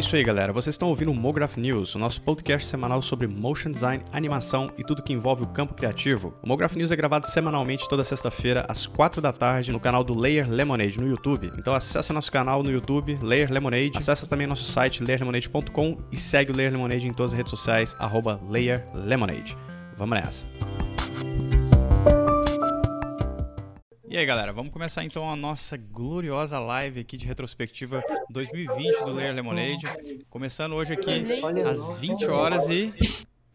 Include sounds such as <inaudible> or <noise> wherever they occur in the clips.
isso aí, galera. Vocês estão ouvindo o Mograph News, o nosso podcast semanal sobre motion design, animação e tudo que envolve o campo criativo. O Mograph News é gravado semanalmente toda sexta-feira às 4 da tarde no canal do Layer Lemonade no YouTube. Então acesse nosso canal no YouTube, Layer Lemonade. Acesse também nosso site layerlemonade.com e segue o Layer Lemonade em todas as redes sociais, arroba Layer Lemonade. Vamos nessa. E aí, galera, vamos começar então a nossa gloriosa live aqui de retrospectiva 2020 do Layer Lemonade. Começando hoje aqui às 20 horas e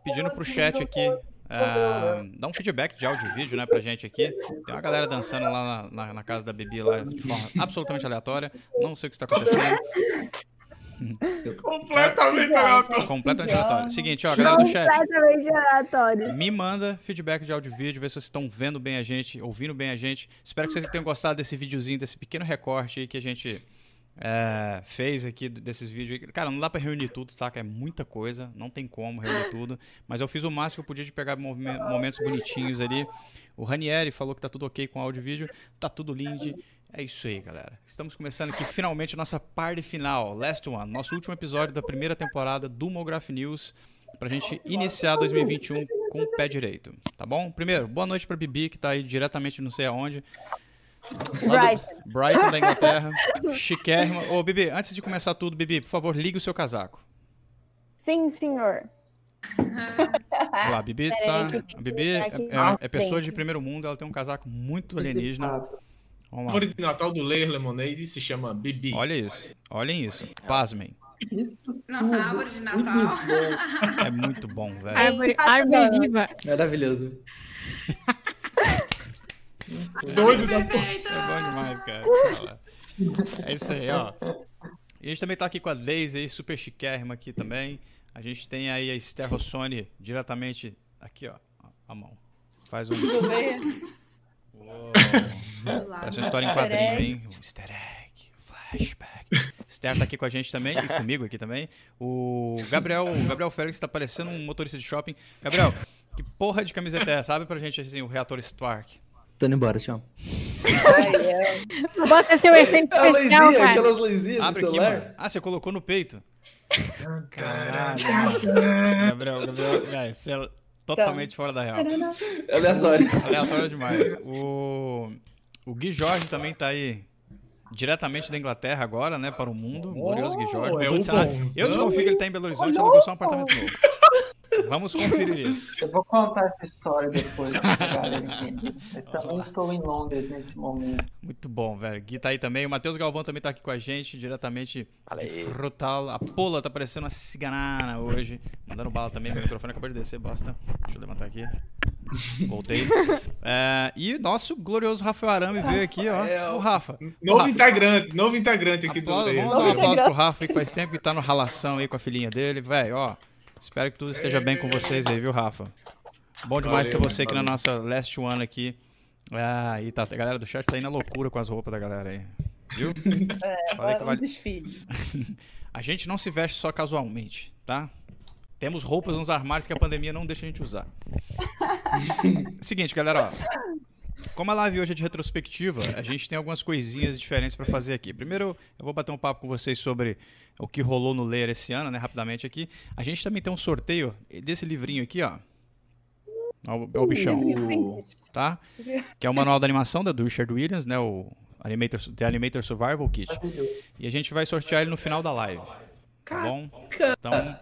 pedindo pro chat aqui uh, dar um feedback de áudio e vídeo, né, pra gente aqui. Tem uma galera dançando lá na, na, na casa da Bibi lá de forma absolutamente aleatória. Não sei o que está acontecendo. <laughs> Completamente aleatório. Completamente aleatório. Seguinte, ó, galera do chat. Completamente aleatório. Me manda feedback de áudio e vídeo, ver se vocês estão vendo bem a gente, ouvindo bem a gente. Espero que vocês tenham gostado desse videozinho, desse pequeno recorte aí que a gente é, fez aqui desses vídeos. Cara, não dá pra reunir tudo, tá? Que é muita coisa, não tem como reunir tudo. Mas eu fiz o máximo que eu podia de pegar momentos bonitinhos ali. O Ranieri falou que tá tudo ok com áudio e vídeo, tá tudo lindo. É isso aí, galera. Estamos começando aqui finalmente a nossa parte final, Last One, nosso último episódio da primeira temporada do Mograph News, pra gente iniciar 2021 com o pé direito, tá bom? Primeiro, boa noite pra Bibi, que tá aí diretamente não sei aonde. Brighton. Brighton da Inglaterra. <laughs> Chiquérrima. Ô, Bibi, antes de começar tudo, Bibi, por favor, ligue o seu casaco. Sim, senhor. Olha lá, <laughs> a Bibi está. A Bibi é, é, é pessoa de primeiro mundo, ela tem um casaco muito alienígena. Vamos lá. de Natal do Layer Lemonade se chama Bibi. Olha isso. Olhem isso. Pasmem. Nossa, árvore de Natal. É muito bom, velho. Árvore, árvore viva. Maravilhoso. <laughs> Doido da Perfeito. É bom demais, cara. É isso aí, ó. E a gente também tá aqui com a Daisy aí, super chiquérrima aqui também. A gente tem aí a Esther Rossoni diretamente aqui, ó. A mão. Faz um. Uma história em quadrinho, hein? Um easter egg, flashback. Esther tá aqui com a gente também, e comigo aqui também. O Gabriel, o Gabriel Félix tá parecendo um motorista de shopping. Gabriel, que porra de camiseta é essa? Sabe pra gente assim, o reator Spark? Tô indo embora, tchau. Bota seu efeito A especial, luzinha, cara. aquelas luzinhas do Abre aqui, celular. mano. Ah, você colocou no peito? Caralho. <laughs> Gabriel, Gabriel, é totalmente fora da real. É aleatório. Aleatório demais. O, o Gui Jorge também tá aí diretamente da Inglaterra agora, né, para o mundo. O glorioso Gui Jorge. Oh, é Eu desconfio que ele tá em Belo Horizonte e alugou só um apartamento novo. Vamos conferir isso. Eu vou contar essa história depois. Mas também estou em Londres nesse momento. Muito bom, velho. Gui tá aí também. O Matheus Galvão também tá aqui com a gente, diretamente Frutal. A Pola tá parecendo uma ciganana hoje. Mandando bala também. Meu microfone acabou de descer, bosta. Deixa eu levantar aqui. Voltei. <laughs> É, e nosso glorioso Rafael Arame veio aqui, ó. O Rafa. Novo Rafa. integrante, novo integrante aqui do Aplauso, Layer. vamos dar um aplauso pro Rafa aí, que faz tempo que tá no ralação aí com a filhinha dele. Velho, ó. Espero que tudo esteja bem com vocês aí, viu, Rafa? Bom demais Valeu, ter você aqui na valeu. nossa last one aqui. Ah, e tá, a galera do chat tá indo na loucura com as roupas da galera aí. Viu? Falei que um vale- desfile. <laughs> A gente não se veste só casualmente, tá? Temos roupas nos armários que a pandemia não deixa a gente usar. <laughs> Seguinte, galera, ó. Como a live hoje é de retrospectiva, a gente tem algumas coisinhas diferentes pra fazer aqui. Primeiro, eu vou bater um papo com vocês sobre o que rolou no Layer esse ano, né, rapidamente aqui. A gente também tem um sorteio desse livrinho aqui, ó. Ó o, ó o bichão, tá? <laughs> Que é o manual da animação da do Richard Williams, né, o Animator, The Animator Survival Kit. E a gente vai sortear ele no final da live. Tá bom? Então.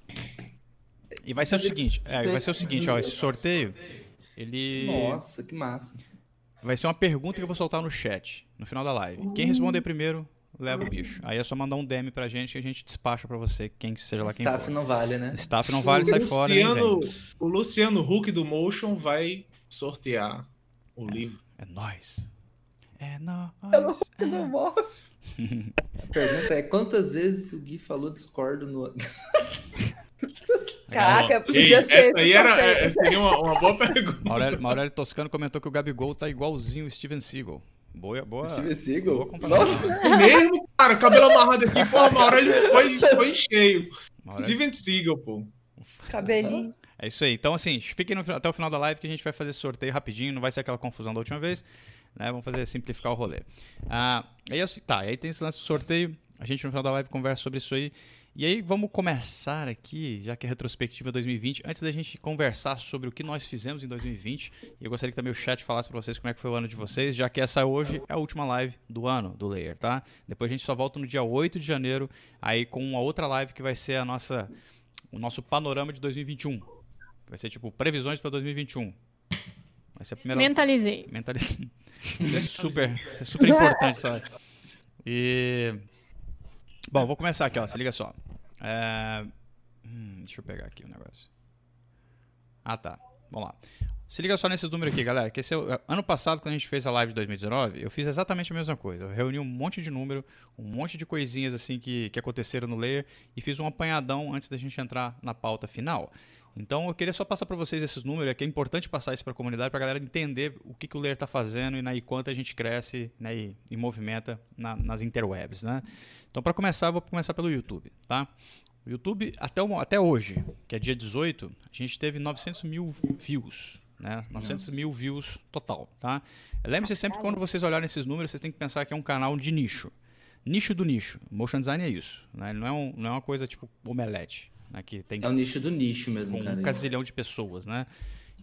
E vai ser o seguinte, é, vai ser o seguinte, ó, esse sorteio, ele Nossa, que massa. Vai ser uma pergunta que eu vou soltar no chat, no final da live. Quem responder primeiro, leva o bicho. Aí é só mandar um DM pra gente e a gente despacha pra você, quem que seja lá quem Staff for. não vale, né? Staff não vale, sai fora, nem Luciano, vem. o Luciano Huck do Motion vai sortear o livro. É nóis. É nóis. Eu não morro. A pergunta é quantas vezes o Gui falou discordo no. <laughs> <laughs> Caraca, podia ser. essa aí era, é, seria uma, uma boa <laughs> pergunta. Maurélio, Maurélio Toscano comentou que o Gabigol tá igualzinho o Steven Seagal. Boa, boa. Steven Seagal? Nossa, <laughs> Mesmo, cara, cabelo amarrado aqui, pô, a Aurélio foi, foi em cheio. Maurélio- Steven Seagal, pô. Cabelinho. É isso aí. Então, assim, fiquem no- até o final da live que a gente vai fazer sorteio rapidinho, não vai ser aquela confusão da última vez. Né? Vamos fazer simplificar o rolê. Ah, aí, eu, tá, aí tem esse lance do sorteio. A gente no final da live conversa sobre isso aí. E aí vamos começar aqui, já que é retrospectiva 2020, antes da gente conversar sobre o que nós fizemos em 2020. E eu gostaria que também o chat falasse para vocês como é que foi o ano de vocês, já que essa hoje é a última live do ano do Layer, tá? Depois a gente só volta no dia 8 de janeiro, aí com uma outra live que vai ser a nossa o nosso panorama de 2021. Vai ser tipo previsões para 2021. Vai ser a primeira Mentalizei. Mentaliza... <laughs> Isso é super, isso é super <laughs> importante, sabe? E. Bom, vou começar aqui, ó. Se liga só. É, hum, deixa eu pegar aqui o negócio. Ah, tá. Vamos lá. Se liga só nesses números aqui, galera. Que esse é o- ano passado, quando a gente fez a live de 2019, eu fiz exatamente a mesma coisa. Eu reuni um monte de número, um monte de coisinhas assim que, que aconteceram no layer e fiz um apanhadão antes da gente entrar na pauta final. Então eu queria só passar para vocês esses números, é que é importante passar isso para a comunidade, para a galera entender o que, que o Layer está fazendo e, né, e quanto a gente cresce né, e, e movimenta na- nas interwebs. Né? Então para começar, eu vou começar pelo YouTube. Tá? O YouTube, até, até hoje, que é dia 18, a gente teve 900 mil views. Né? 900 mil views total. Tá? Lembre-se sempre que quando vocês olharem esses números, vocês têm que pensar que é um canal de nicho. Nicho do nicho. Motion design é isso. Né? Ele Não, é um- não é uma coisa tipo omelete. Né? Que tem É o nicho do nicho mesmo, com cara. um isso. casilhão de pessoas, né?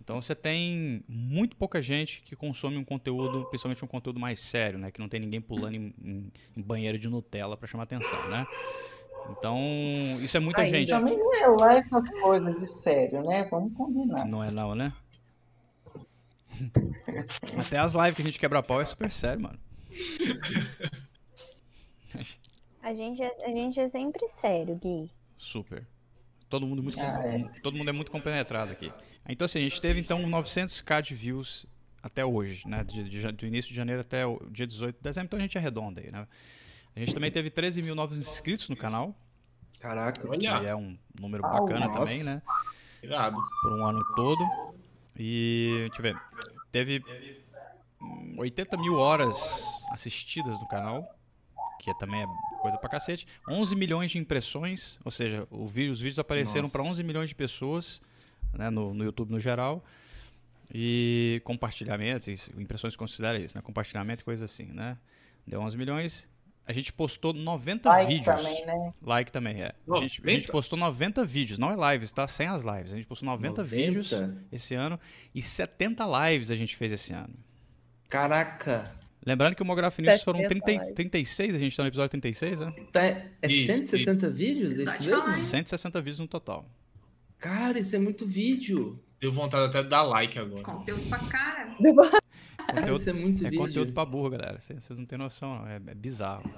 Então você tem muito pouca gente que consome um conteúdo, principalmente um conteúdo mais sério, né? Que não tem ninguém pulando em, em- em banheiro de Nutella para chamar atenção, né? Então, isso é muita Aí gente. Também não é lá essas coisas de sério, né? Vamos combinar. Não é não, né? <laughs> Até as lives que a gente quebra pau é super sério, mano. A gente, é, a gente é sempre sério, Gui. Super. Todo mundo muito Ah, é. todo mundo é muito compenetrado aqui. Então assim, a gente teve então 900k de views até hoje, né, de, de do início de janeiro até o dia 18 de dezembro, então a gente arredonda aí, né? A gente também teve 13 mil novos inscritos no canal, Caraca. que Olha, é um número Ah, bacana nossa. também, né? irado. Por um ano todo. E, deixa eu ver, teve hum, 80 mil horas assistidas no canal, que também é coisa pra cacete. 11 milhões de impressões, ou seja, vídeo- os vídeos apareceram para 11 milhões de pessoas né, no, no YouTube no geral. E compartilhamentos, impressões considera isso, né? Compartilhamento e coisa assim, né? Deu 11 milhões. A gente postou 90 Like vídeos. também, né? Like também, é. A gente, a 90? gente postou 90 vídeos, não é lives, tá? Sem as lives. A gente postou 90, vídeos esse ano e 70 lives a gente fez esse ano. Caraca. Lembrando que o Mograph News foram 70 30, lives. 36, a gente tá no episódio 36, né? Tá, é Isso, 160 vídeos? É isso mesmo? falar, hein? 160 vídeos no total. Cara, isso é muito vídeo. Deu vontade até de dar like agora. Conteúdo pra cara. Cara, Conteúdo, isso é muito é vídeo. conteúdo pra burro, galera. Vocês não têm noção, não. É, é bizarro.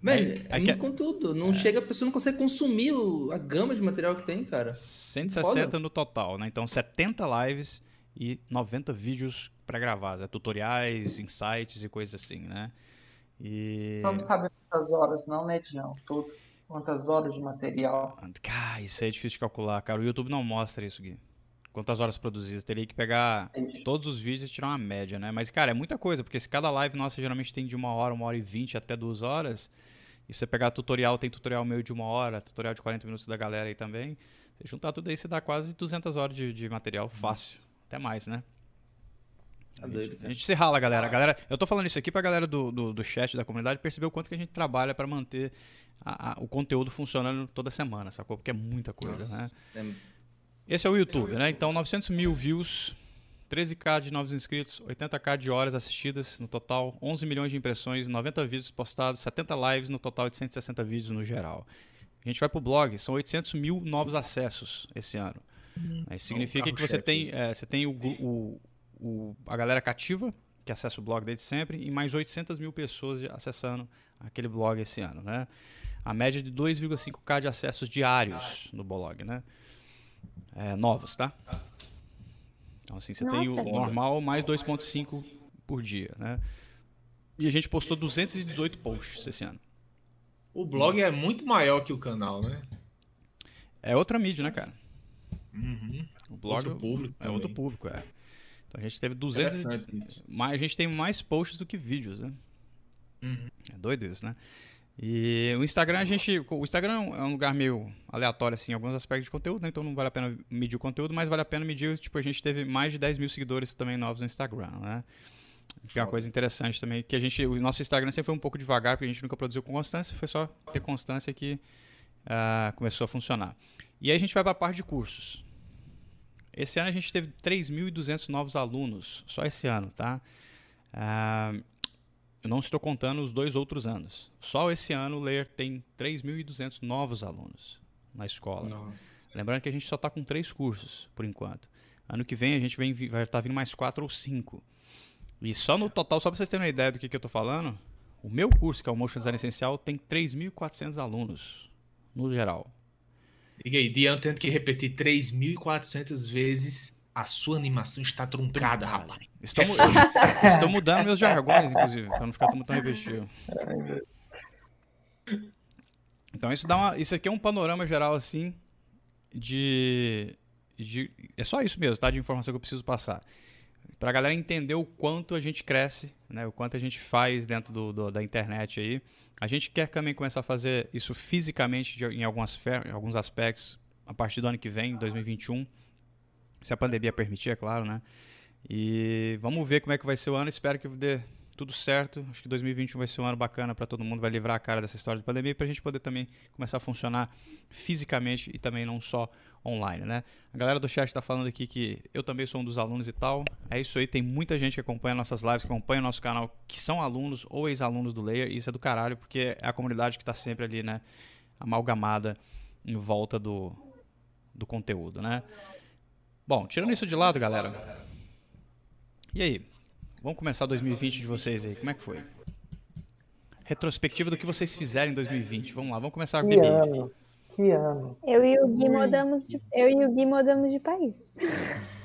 Velho, É- é, é muito que- conteúdo. Não chega, a pessoa não consegue consumir o- a gama de material que tem, cara. 160 Foda. no total, né? Então 70 lives e 90 vídeos pré-gravados, né? tutoriais, insights e coisas assim, né? E Vamos saber quantas horas, não, né, Dião? Tudo. Quantas horas de material. Cara, isso é difícil de calcular, cara. O YouTube não mostra isso, Gui. Quantas horas produzidas? Teria que pegar Entendi. todos os vídeos e tirar uma média, né? Mas, cara, é muita coisa, porque se cada live nossa geralmente tem de uma hora, uma hora e vinte até duas horas, e você pegar tutorial, tem tutorial meio de uma hora, tutorial de 40 minutos da galera aí também, você juntar tudo aí, você dá quase 200 horas de, de material fácil. Até mais, né? Tá A doido, gente, a gente se rala, galera. A galera. Eu tô falando isso aqui pra galera do, do, do chat da comunidade perceber o quanto que a gente trabalha pra manter a- a- o conteúdo funcionando toda semana, sacou? Porque é muita coisa, Nossa, né? é- Esse é o YouTube, né? Então, 900 mil views, 13k de novos inscritos, 80k de horas assistidas no total, 11 milhões de impressões, 90 vídeos postados, 70 lives no total de 160 vídeos no geral. A gente vai pro blog, são 800 mil novos acessos esse ano. Isso significa que você tem, é, você tem o, o- o- a galera cativa, que acessa o blog desde sempre, e mais 800 mil pessoas acessando aquele blog esse ano, né? A média de 2,5k de acessos diários no blog, né? É, novos, tá? Então, assim, você tem o Nossa. normal mais 2,5 por dia, né? E a gente postou 218 posts esse ano. O blog é muito maior que o canal, né? É outra mídia, né, cara? Uhum. O blog Outro público. é outro público, é. Então a gente teve 200 Interessante isso. mais, a gente tem mais posts do que vídeos, né? Uhum. É doido isso, né? E o Instagram, a gente. O Instagram é um- é um lugar meio aleatório, assim, em alguns aspectos de conteúdo, né? Então não vale a pena medir o conteúdo, mas vale a pena medir, tipo, a gente teve mais de 10 mil seguidores também novos no Instagram, né? Que é uma coisa interessante também, que a gente. O nosso Instagram sempre foi um pouco devagar, porque a gente nunca produziu com constância, foi só ter constância que ah, começou a funcionar. E aí a gente vai para a parte de cursos. Esse ano a gente teve 3.200 novos alunos, só esse ano, tá? Ah, eu não estou contando os dois outros anos. Só esse ano o Layer tem 3.200 novos alunos na escola. Nossa. Lembrando que a gente só está com três cursos, por enquanto. Ano que vem a gente vem, vai estar vindo mais quatro ou cinco. E só no total, só para vocês terem uma ideia do que, que eu estou falando, o meu curso, que é o Motion Design Essencial, tem 3.400 alunos, no geral. Diga aí, Dian tendo que repetir 3.400 vezes, a sua animação está truncada, rapaz. Estou, eu <laughs> estou mudando meus jargões, inclusive, para não ficar tão, tão repetitivo. Então isso dá uma, isso aqui é um panorama geral assim de, de é só isso mesmo, tá? De informação que eu preciso passar para a galera entender o quanto a gente cresce, né? O quanto a gente faz dentro do, do- da internet aí. A gente quer também começar a fazer isso fisicamente de- em algumas em alguns aspectos a partir do ano que vem, 2021, se a pandemia permitir, é claro, né? E vamos ver como é que vai ser o ano. Espero que dê tudo certo. Acho que 2021 vai ser um ano bacana para todo mundo, vai livrar a cara dessa história de pandemia para a gente poder também começar a funcionar fisicamente e também não só online, né? A galera do chat está falando aqui que eu também sou um dos alunos e tal. É isso aí, tem muita gente que acompanha nossas lives, que acompanha o nosso canal, que são alunos ou ex-alunos do Layer. E isso é do caralho, porque é a comunidade que está sempre ali, né? Amalgamada em volta do, do conteúdo, né? Bom, tirando isso de lado, galera. E aí? Vamos começar 2020 de vocês aí. Como é que foi? Retrospectiva do que vocês fizeram em 2020. Vamos lá, vamos começar com a Que ano. Eu e o Gui mudamos de, eu e o Gui mudamos de país. <laughs>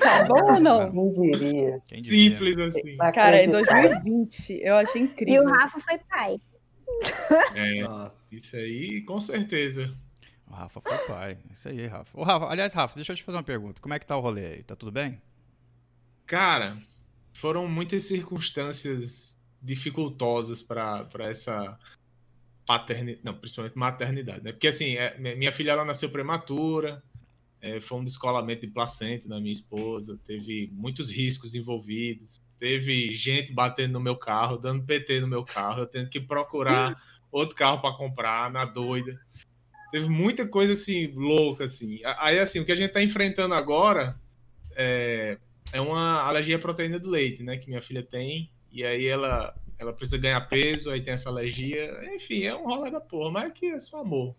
Tá bom ou não? Quem diria? Quem diria? Simples assim. Cara, em Inacreditável. 2020 eu achei E incrível. o Rafa foi pai. É, <laughs> Nossa. isso aí, com certeza. O Rafa foi pai. Isso aí, Rafa. Ô, Rafa. Aliás, Rafa, deixa eu te fazer uma pergunta. Como é que tá o rolê aí? Tá tudo bem? Cara, foram muitas circunstâncias dificultosas para essa paternidade, não, principalmente maternidade, né? Porque assim, é, minha filha ela nasceu prematura, é, foi um descolamento de placenta da minha esposa, teve muitos riscos envolvidos, teve gente batendo no meu carro, dando PT no meu carro, eu tendo que procurar <laughs> outro carro para comprar na doida. Teve muita coisa assim louca assim. Aí assim, o que a gente tá enfrentando agora é é uma alergia à proteína do leite, né? Que minha filha tem. E aí ela, ela precisa ganhar peso, aí tem essa alergia. Enfim, é um rolê da porra, mas é que é só amor.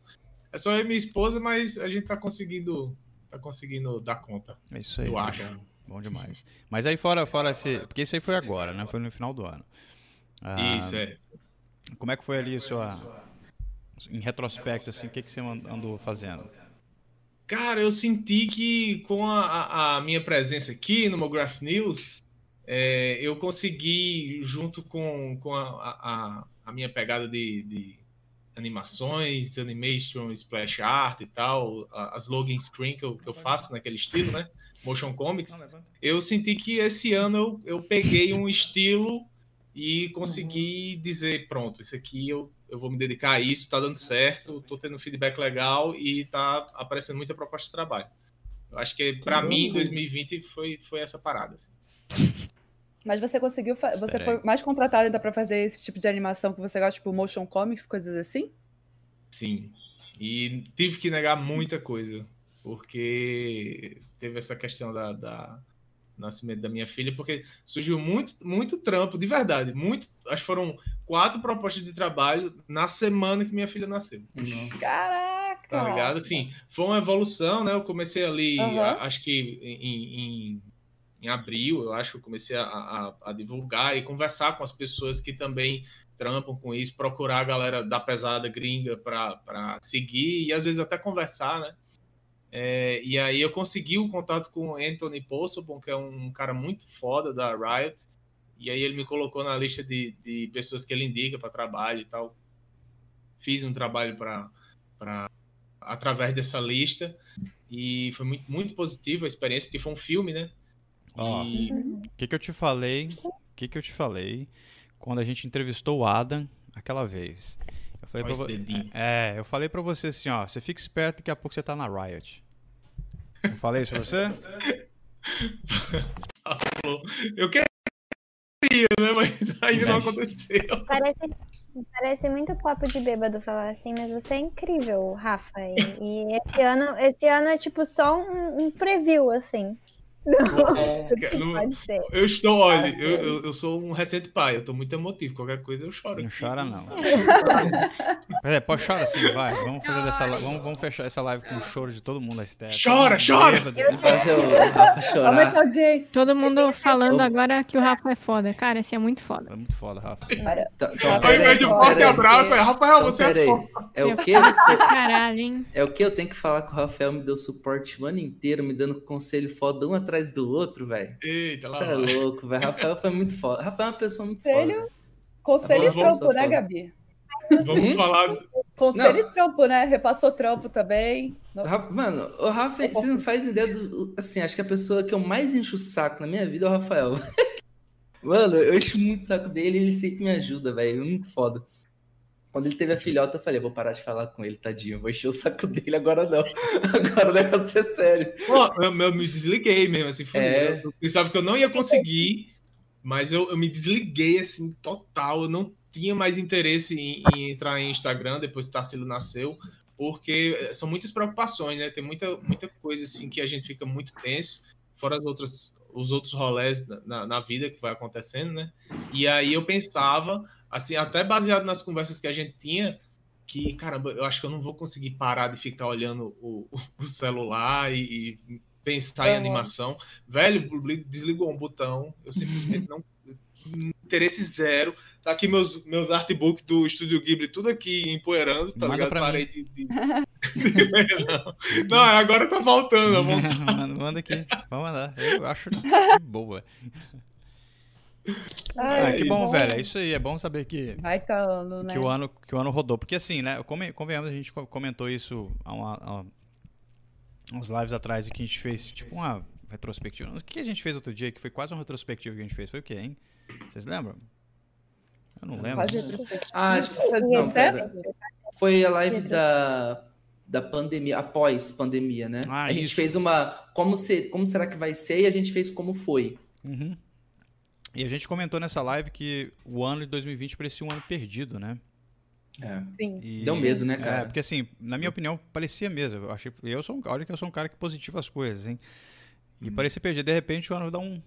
É só eu e minha esposa, mas a gente tá conseguindo. Tá conseguindo dar conta. É isso aí. Eu tá acho. Bom, bom demais. Mas aí fora, fora esse. Porque isso aí foi agora, né? Foi no final do ano. Ah, Isso, é. Como é que foi ali a sua. Em retrospecto, assim, o que, que você and- andou fazendo? Cara, eu senti que com a, a- a minha presença aqui no Mograph News, é, eu consegui, junto com, com a, a- a minha pegada de, de animações, animation, splash art e tal, as login screen que eu, que eu faço naquele estilo, né? Motion Comics. eu senti que esse ano eu, eu peguei um estilo e consegui dizer, pronto, isso aqui eu, eu vou me dedicar a isso, tá dando certo, tô tendo feedback legal e tá aparecendo muita proposta de trabalho. Eu acho que para mim 2020 foi, foi essa parada. assim. Mas você conseguiu. fa- Você foi mais contratado ainda pra fazer esse tipo de animação que você gosta, tipo motion comics, coisas assim? Sim. E tive que negar muita coisa, porque teve essa questão da, da nascimento da minha filha, porque surgiu muito, muito trampo, de verdade, muito, acho que foram quatro propostas de trabalho na semana que minha filha nasceu. Caraca! Tá ligado? Assim, foi uma evolução, né? Eu comecei ali, a- acho que em, em, em abril, eu acho que eu comecei a, a, a divulgar e conversar com as pessoas que também trampam com isso, procurar a galera da pesada gringa para seguir e às vezes até conversar, né? É, e aí eu consegui o contato com o Anthony Posselbon, que é um cara muito foda da Riot, e aí ele me colocou na lista de, de pessoas que ele indica para trabalho e tal. Fiz um trabalho para através dessa lista e foi muito, muito positiva a experiência, porque foi um filme, né? Ó, E o que, que eu te falei? O que, que eu te falei quando a gente entrevistou o Adam aquela vez? Eu falei vo- dedinho. É, eu falei pra você assim, ó, você fica esperto, daqui a pouco você tá na Riot. Eu falei isso pra você? <laughs> eu queria, né? Mas ainda não aconteceu. Parece, Parece muito papo de bêbado falar assim, mas você é incrível, Rafa. E, e esse, ano, esse ano é tipo só um, um preview, assim. É, <laughs> que Não- pode ser. Eu estou, olha, eu, eu, eu sou um recente pai, eu tô muito emotivo. Qualquer coisa eu choro. Não chora, não. <laughs> É, pode chorar sim, vai. Vamos fazer dessa live. Vamos, vamos fechar essa live com o choro de todo mundo, a Esther. Chora, chora! Fazer o Rafa chorar. Todo mundo falando agora que o Rafa é foda. Cara, esse é muito foda. É muito foda, Rafa. Então, então, Ao invés de um então, forte abraço, é Rafael, Então, você é aí. foda. É o Você quê? Caralho, hein? É o que eu tenho que falar que o Rafael me deu suporte o ano inteiro, me dando conselho foda um atrás do outro, velho. Eita, lá Você é louco, velho. Rafael foi muito foda. Rafael é uma pessoa muito Conselho? foda. Conselho e trampo, né. Gabi? Vamos falar. Conselho Não. e trampo, né? Repassou trampo também. Rafa- Mano, o Rafa, vocês não fazem ideia do. Assim, acho que a pessoa que eu mais encho o saco na minha vida é o Rafael. <laughs> Mano, eu encho muito o saco dele e ele sempre me ajuda, velho. É muito foda. Quando ele teve a filhota, eu falei, vou parar de falar com ele, tadinho. Vou encher o saco dele agora não. <laughs> Agora o negócio é sério. Pô, eu, eu me desliguei mesmo, assim. Fui, É. Eu pensava que eu não ia conseguir, mas eu, eu me desliguei, assim, total. Eu não tinha mais interesse em, em entrar em Instagram depois que Tarsilo nasceu, porque eh, são muitas preocupações, né? Tem muita, muita coisa, assim, que a gente fica muito tenso, fora as outras, os outros rolés na, na vida que vai acontecendo, né? E aí eu pensava, assim, até baseado nas conversas que a gente tinha, que, caramba, eu acho que eu não vou conseguir parar de ficar olhando o, o celular e, e pensar em Aham. animação. Velho, o Bli- desligou um botão, eu simplesmente não. Interesse zero. Tá aqui meus, meus artbooks do Estúdio Ghibli, tudo aqui empoeirando, tá Manda ligado? Parei de. de- não. não, agora tá vontade. <laughs> manda, manda aqui. Vamos mandar. Eu acho <laughs> boa. Ai, Ah, que bom, isso. velho. É isso aí. É bom saber que, Vai ano, né? que, o, ano, que o ano rodou. Porque assim, né? Convenhamos, a gente co- comentou isso há, uma, há uns lives atrás e que a gente fez, tipo, uma retrospectiva. O que a gente fez outro dia, que foi quase uma retrospectiva que a gente fez? Foi o quê, hein? Vocês lembram? Eu não lembro. Quase retrospectiva. Ah, acho que Foi não, pera. Foi a live da, da pandemia, após pandemia, né? Ah, a gente isso. fez uma. Como, se, como será que vai ser? E a gente fez como foi. Uhum. E a gente comentou nessa live que o ano de 2020 parecia um ano perdido, né? É. Sim. E- Deu medo, né, É, cara? porque assim, na minha opinião, parecia mesmo. Eu achei, eu sou um, olha que eu sou um cara que positiva as coisas, hein? E parecia perdido. De repente o ano dá um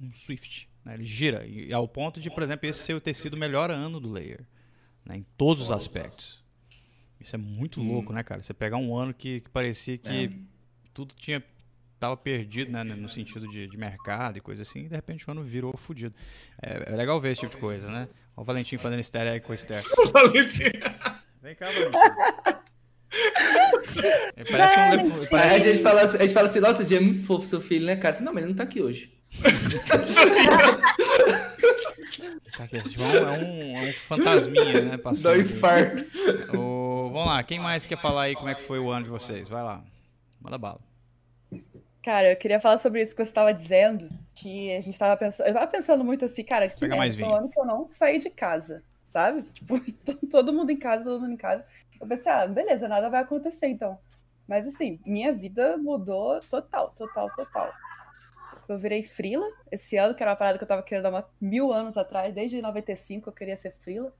um Swift, né? Ele gira e ao ponto de, por exemplo, esse ser ter sido o melhor ano do Layer, né? Em todos os aspectos. Isso é muito Hum. louco, né, cara? Você pegar um ano que, que parecia que É. tudo tinha tava perdido, né, no sentido de, de mercado e coisa assim, e de repente o ano virou fudido. É, é legal ver esse tipo de coisa, né? Olha o Valentim fazendo easter egg com <laughs> o Esther. Vem cá, Valentim. Ele parece um... parece- a gente, fala, assim- a gente fala assim, nossa, Dia é muito fofo seu filho, né, cara? Não, mas ele não tá aqui hoje. <laughs> Tá aqui, esse João é um, é um fantasminha, né? Dá Passando. um infarto. Ô, vamos lá, quem mais quer falar aí como é que foi o ano de vocês? Vai lá. Manda bala. Cara, eu queria falar sobre isso que você estava dizendo, que a gente tava pensando, eu tava pensando muito assim, cara, que Pega merda, um ano que eu não saí de casa, sabe? <laughs> Tipo, to- todo mundo em casa, todo mundo em casa. Eu pensei, ah, beleza, nada vai acontecer então. Mas assim, minha vida mudou total, total, total. Eu virei frila esse ano, que era uma parada que eu tava querendo há uma- mil anos atrás, desde 95 eu queria ser frila.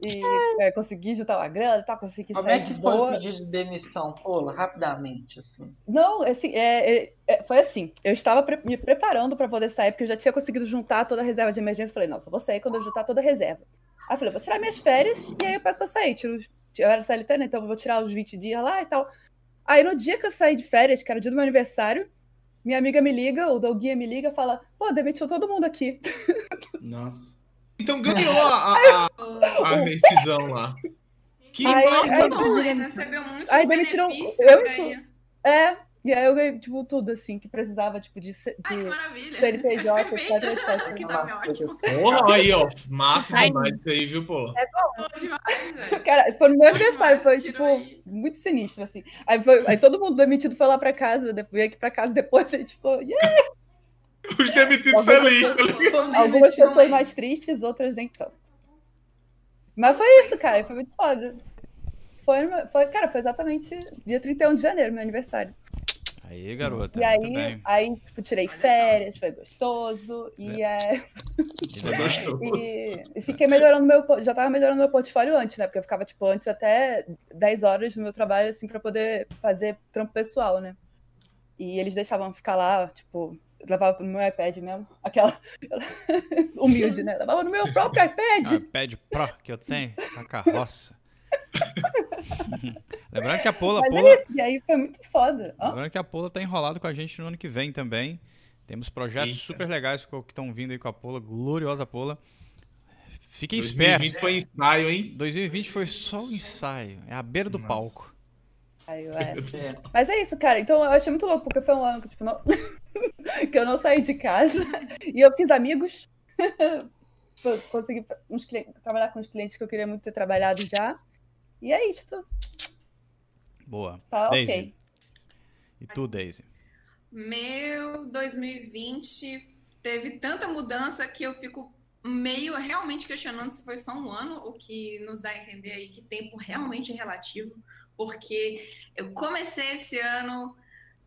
E é, consegui juntar uma grana e tal, consegui Como sair é que foi boa. o pedido de demissão? Rapidamente, assim. Não, assim, é, é, é, foi assim. Eu estava pre- me preparando para poder sair, porque eu já tinha conseguido juntar toda a reserva de emergência. Falei, não, só vou sair quando eu juntar toda a reserva. Aí eu falei, vou tirar minhas férias e aí eu peço pra sair. Tiro, eu era CLT, né? Então eu vou tirar os 20 dias lá e tal. Aí no dia que eu saí de férias, que era o dia do meu aniversário, minha amiga me liga, o Doguinha me liga e fala, pô, demitiu todo mundo aqui. <laughs> Nossa. Então ganhou a, a, a, a rescisão lá. Que Aí- aí- Bom, eles recebeu muito Aí demitiram- benefício. eu-. É, e aí eu ganhei, tipo, tudo, assim, que precisava, tipo, de... se- Ai, que de... maravilha. CNPJ, <laughs> Perfeito. etc, etc. Que nome ótimo. Porra, aí, ó. Massa Sai- demais isso aí, viu, pô? Bom demais, velho. Cara, foi no meu aniversário, foi, tipo, tirou aí. muito sinistro, assim. Aí, foi- aí todo mundo demitido foi lá pra casa, depois veio aqui pra casa depois, <laughs> a gente ficou. "Yeah!" Os demitidos felizes, tá ligado? Algumas pessoas mais tristes, outras nem tanto. Mas foi isso, cara, foi muito foda. Foi, foi, cara, foi exatamente dia 31 de janeiro, meu aniversário. Aí, garota. E aí, bem. aí tipo, tirei férias, foi gostoso. E, é, bem. Gostou? <laughs> e, e fiquei melhorando meu. Já tava melhorando meu portfólio antes, né? Porque eu ficava, tipo, antes até 10 horas no meu trabalho, assim, pra poder fazer trampo pessoal, né? E eles deixavam ficar lá, tipo, levava no meu iPad mesmo. Aquela. <laughs> Humilde, né? Levava no meu próprio iPad. iPad Pro que eu tenho, a carroça. <laughs> Lembrando que a Pola, Mas Pola, é isso, e aí foi muito foda. Lembrando que a Pola tá enrolado com a gente no ano que vem também. Temos projetos Eita. super legais que estão vindo aí com a Pola, gloriosa Pola. Fiquem 2020 espertos. foi ensaio, hein? 2020 foi só um ensaio, é a beira do Nossa. palco. Aí, eu, <laughs> é. É. Mas é isso, cara. Então eu achei muito louco, porque foi um ano que, tipo, não... <laughs> que eu não saí de casa. E eu fiz amigos. <laughs> Consegui uns cli- trabalhar com os clientes que eu queria muito ter trabalhado já. E é isto. Boa. Tá Daisy. ok. E tu, Daisy? Meu 2020 teve tanta mudança que eu fico meio realmente questionando se foi só um ano, o que nos dá a entender aí que tempo realmente é relativo, porque eu comecei esse ano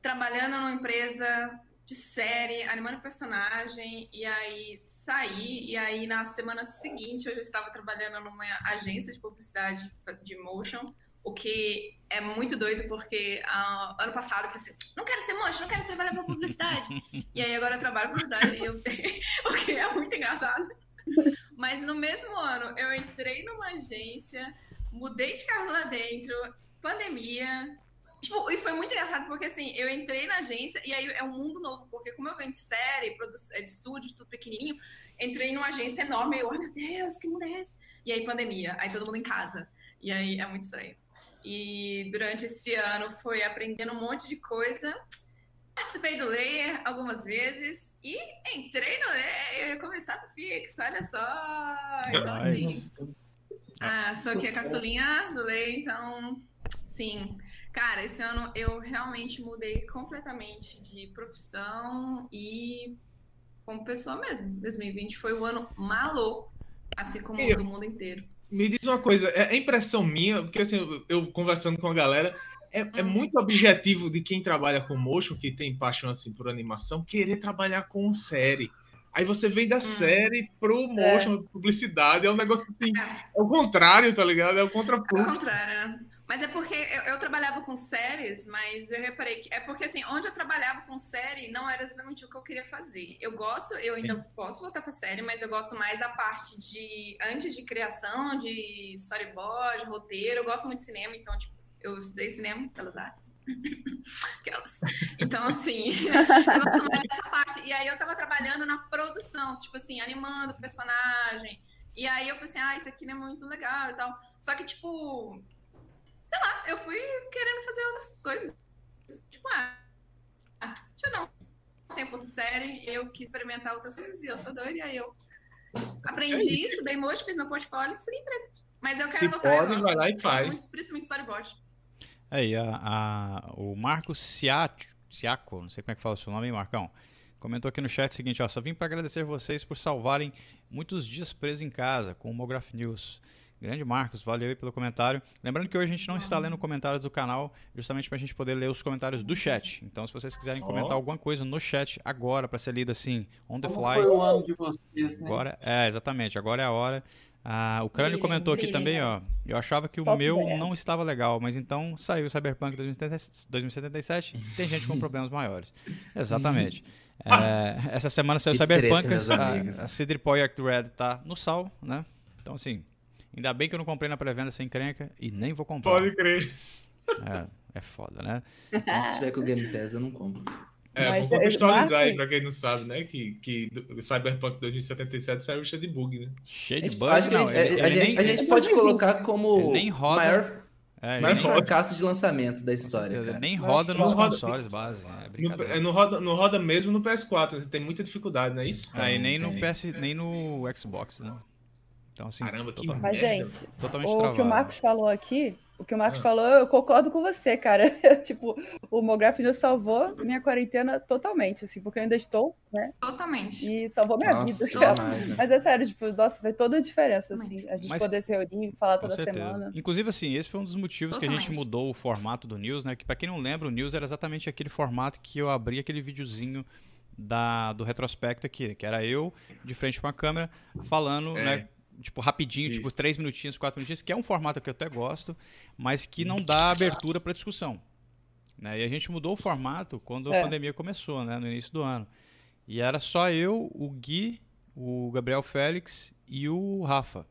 trabalhando numa empresa de série, animando personagem, e aí saí, e aí na semana seguinte eu já estava trabalhando numa agência de publicidade de motion, o que é muito doido, porque ah, ano passado eu falei assim, não quero ser motion, não quero trabalhar com publicidade. <laughs> e aí agora eu trabalho com publicidade, e eu, <laughs> o que é muito engraçado. Mas no mesmo ano, eu entrei numa agência, mudei de carro lá dentro, pandemia. Tipo, e foi muito engraçado, porque assim, eu entrei na agência e aí é um mundo novo, porque como eu venho de série, é de estúdio, tudo pequenininho, entrei numa agência enorme e eu, ai meu Deus, que mundo é esse? E aí pandemia, aí todo mundo em casa. E aí é muito estranho. E durante esse ano foi aprendendo um monte de coisa. Participei do Layer algumas vezes e entrei no Layer. Eu ia começar com o Fix, olha só. Então, assim, ah, sou aqui a caçulinha do Layer, então, sim. Cara, esse ano eu realmente mudei completamente de profissão e como pessoa mesmo. 2020 foi o ano maluco, assim como E o do mundo inteiro. Me diz uma coisa, é é impressão minha, porque assim, eu, eu conversando com a galera, é, é Hum. muito objetivo de quem trabalha com motion, que tem paixão assim por animação, querer trabalhar com série. Aí você vem da série pro motion, publicidade, é um negócio assim, É. é o contrário, tá ligado? É o contraponto. contrário, né? Mas é porque eu, eu trabalhava com séries, mas eu reparei que é porque assim, onde eu trabalhava com série não era exatamente o que eu queria fazer. Eu gosto, eu ainda posso voltar pra série, mas eu gosto mais da parte de antes de criação, de storyboard, roteiro. Eu gosto muito de cinema, então tipo, eu estudei cinema pelas artes. <laughs> Aquelas. Então, assim, <laughs> eu gosto mais dessa parte. E aí eu tava trabalhando na produção, tipo assim, animando o personagem. E aí eu falei assim, ah, isso aqui não é muito legal e tal. Só que, tipo, sei lá, eu fui querendo fazer outras coisas. Tipo, ah, deixa eu dar um tempo de série, eu quis experimentar outras coisas e eu sou doida, e aí eu aprendi isso, dei motion, fiz meu portfólio e segui em frente. Mas eu quero Se voltar, eu pode, gosto, vai lá e faz. muito, principalmente storyboard. Aí, a, a- o Marcos Ciaco, não sei como é que fala o seu nome, hein, Marcão? Comentou aqui no chat o seguinte, ó, só vim para agradecer vocês por salvarem muitos dias presos em casa com o Mograph News. Grande Marcos, valeu aí pelo comentário. Lembrando que hoje a gente não está lendo comentários do canal, justamente para a gente poder ler os comentários do chat. Então, se vocês quiserem Ó. comentar alguma coisa no chat agora, para ser lido assim, on the Como fly, foi o ano de vocês, né? Agora, é, exatamente, agora é a hora. Ah, o Crânio comentou aqui também, ó. Eu achava que o Solta o meu não estava legal, mas então saiu o Cyberpunk 2077 2077 e tem gente com problemas maiores. Exatamente. <laughs> É, essa semana saiu o treta, Cyberpunk, meus a, a CD Projekt Red tá no sal, né? Então, assim, ainda bem que eu não comprei na pré-venda sem crenca e nem vou comprar. Pode crer. É, é foda, né? <laughs> Se tiver com o Game Pass, eu não compro. É, Mas, vamos contextualizar Marco- aí pra quem não sabe, né? Que, que Cyberpunk 2077 saiu cheio de bug, né? Cheio A de bug, acho que a não. gente, ele- a, ele gente, nem- a gente pode colocar como nem roda. maior, é, maior nem- fracasso de lançamento da história, cara. nem roda nos roda. consoles base. É No, brincadeira. é, não roda, não roda mesmo no PS4, né? tem muita dificuldade, não é isso? Aí nem no Tem. PS, nem no Xbox, né? Então, assim, Caramba, que total- Mas, merda, gente, totalmente o travado. que o Marcos falou aqui, o que o Marcos Ah. falou, eu concordo com você, cara. <laughs> tipo, o Mograph News salvou minha quarentena totalmente, assim, porque eu ainda estou, né? Totalmente. E salvou minha Nossa, vida. cara. né? Mas é sério, tipo, nossa, faz toda a diferença, assim, a gente Mas- poder se reunir, falar toda certeza. semana. Inclusive, assim, esse foi um dos motivos que a gente Totalmente. mudou o formato do News, né? Que pra quem não lembra, o News era exatamente aquele formato que eu abri aquele videozinho da, do retrospecto aqui, que era eu de frente com a câmera falando, É. né? Tipo, rapidinho, Isso. tipo, três minutinhos, quatro minutinhos, que é um formato que eu até gosto, mas que não dá abertura pra discussão. Né? E a gente mudou o formato quando a É. pandemia começou, né? No início do ano. E era só eu, o Gui, o Gabriel Félix e o Rafa.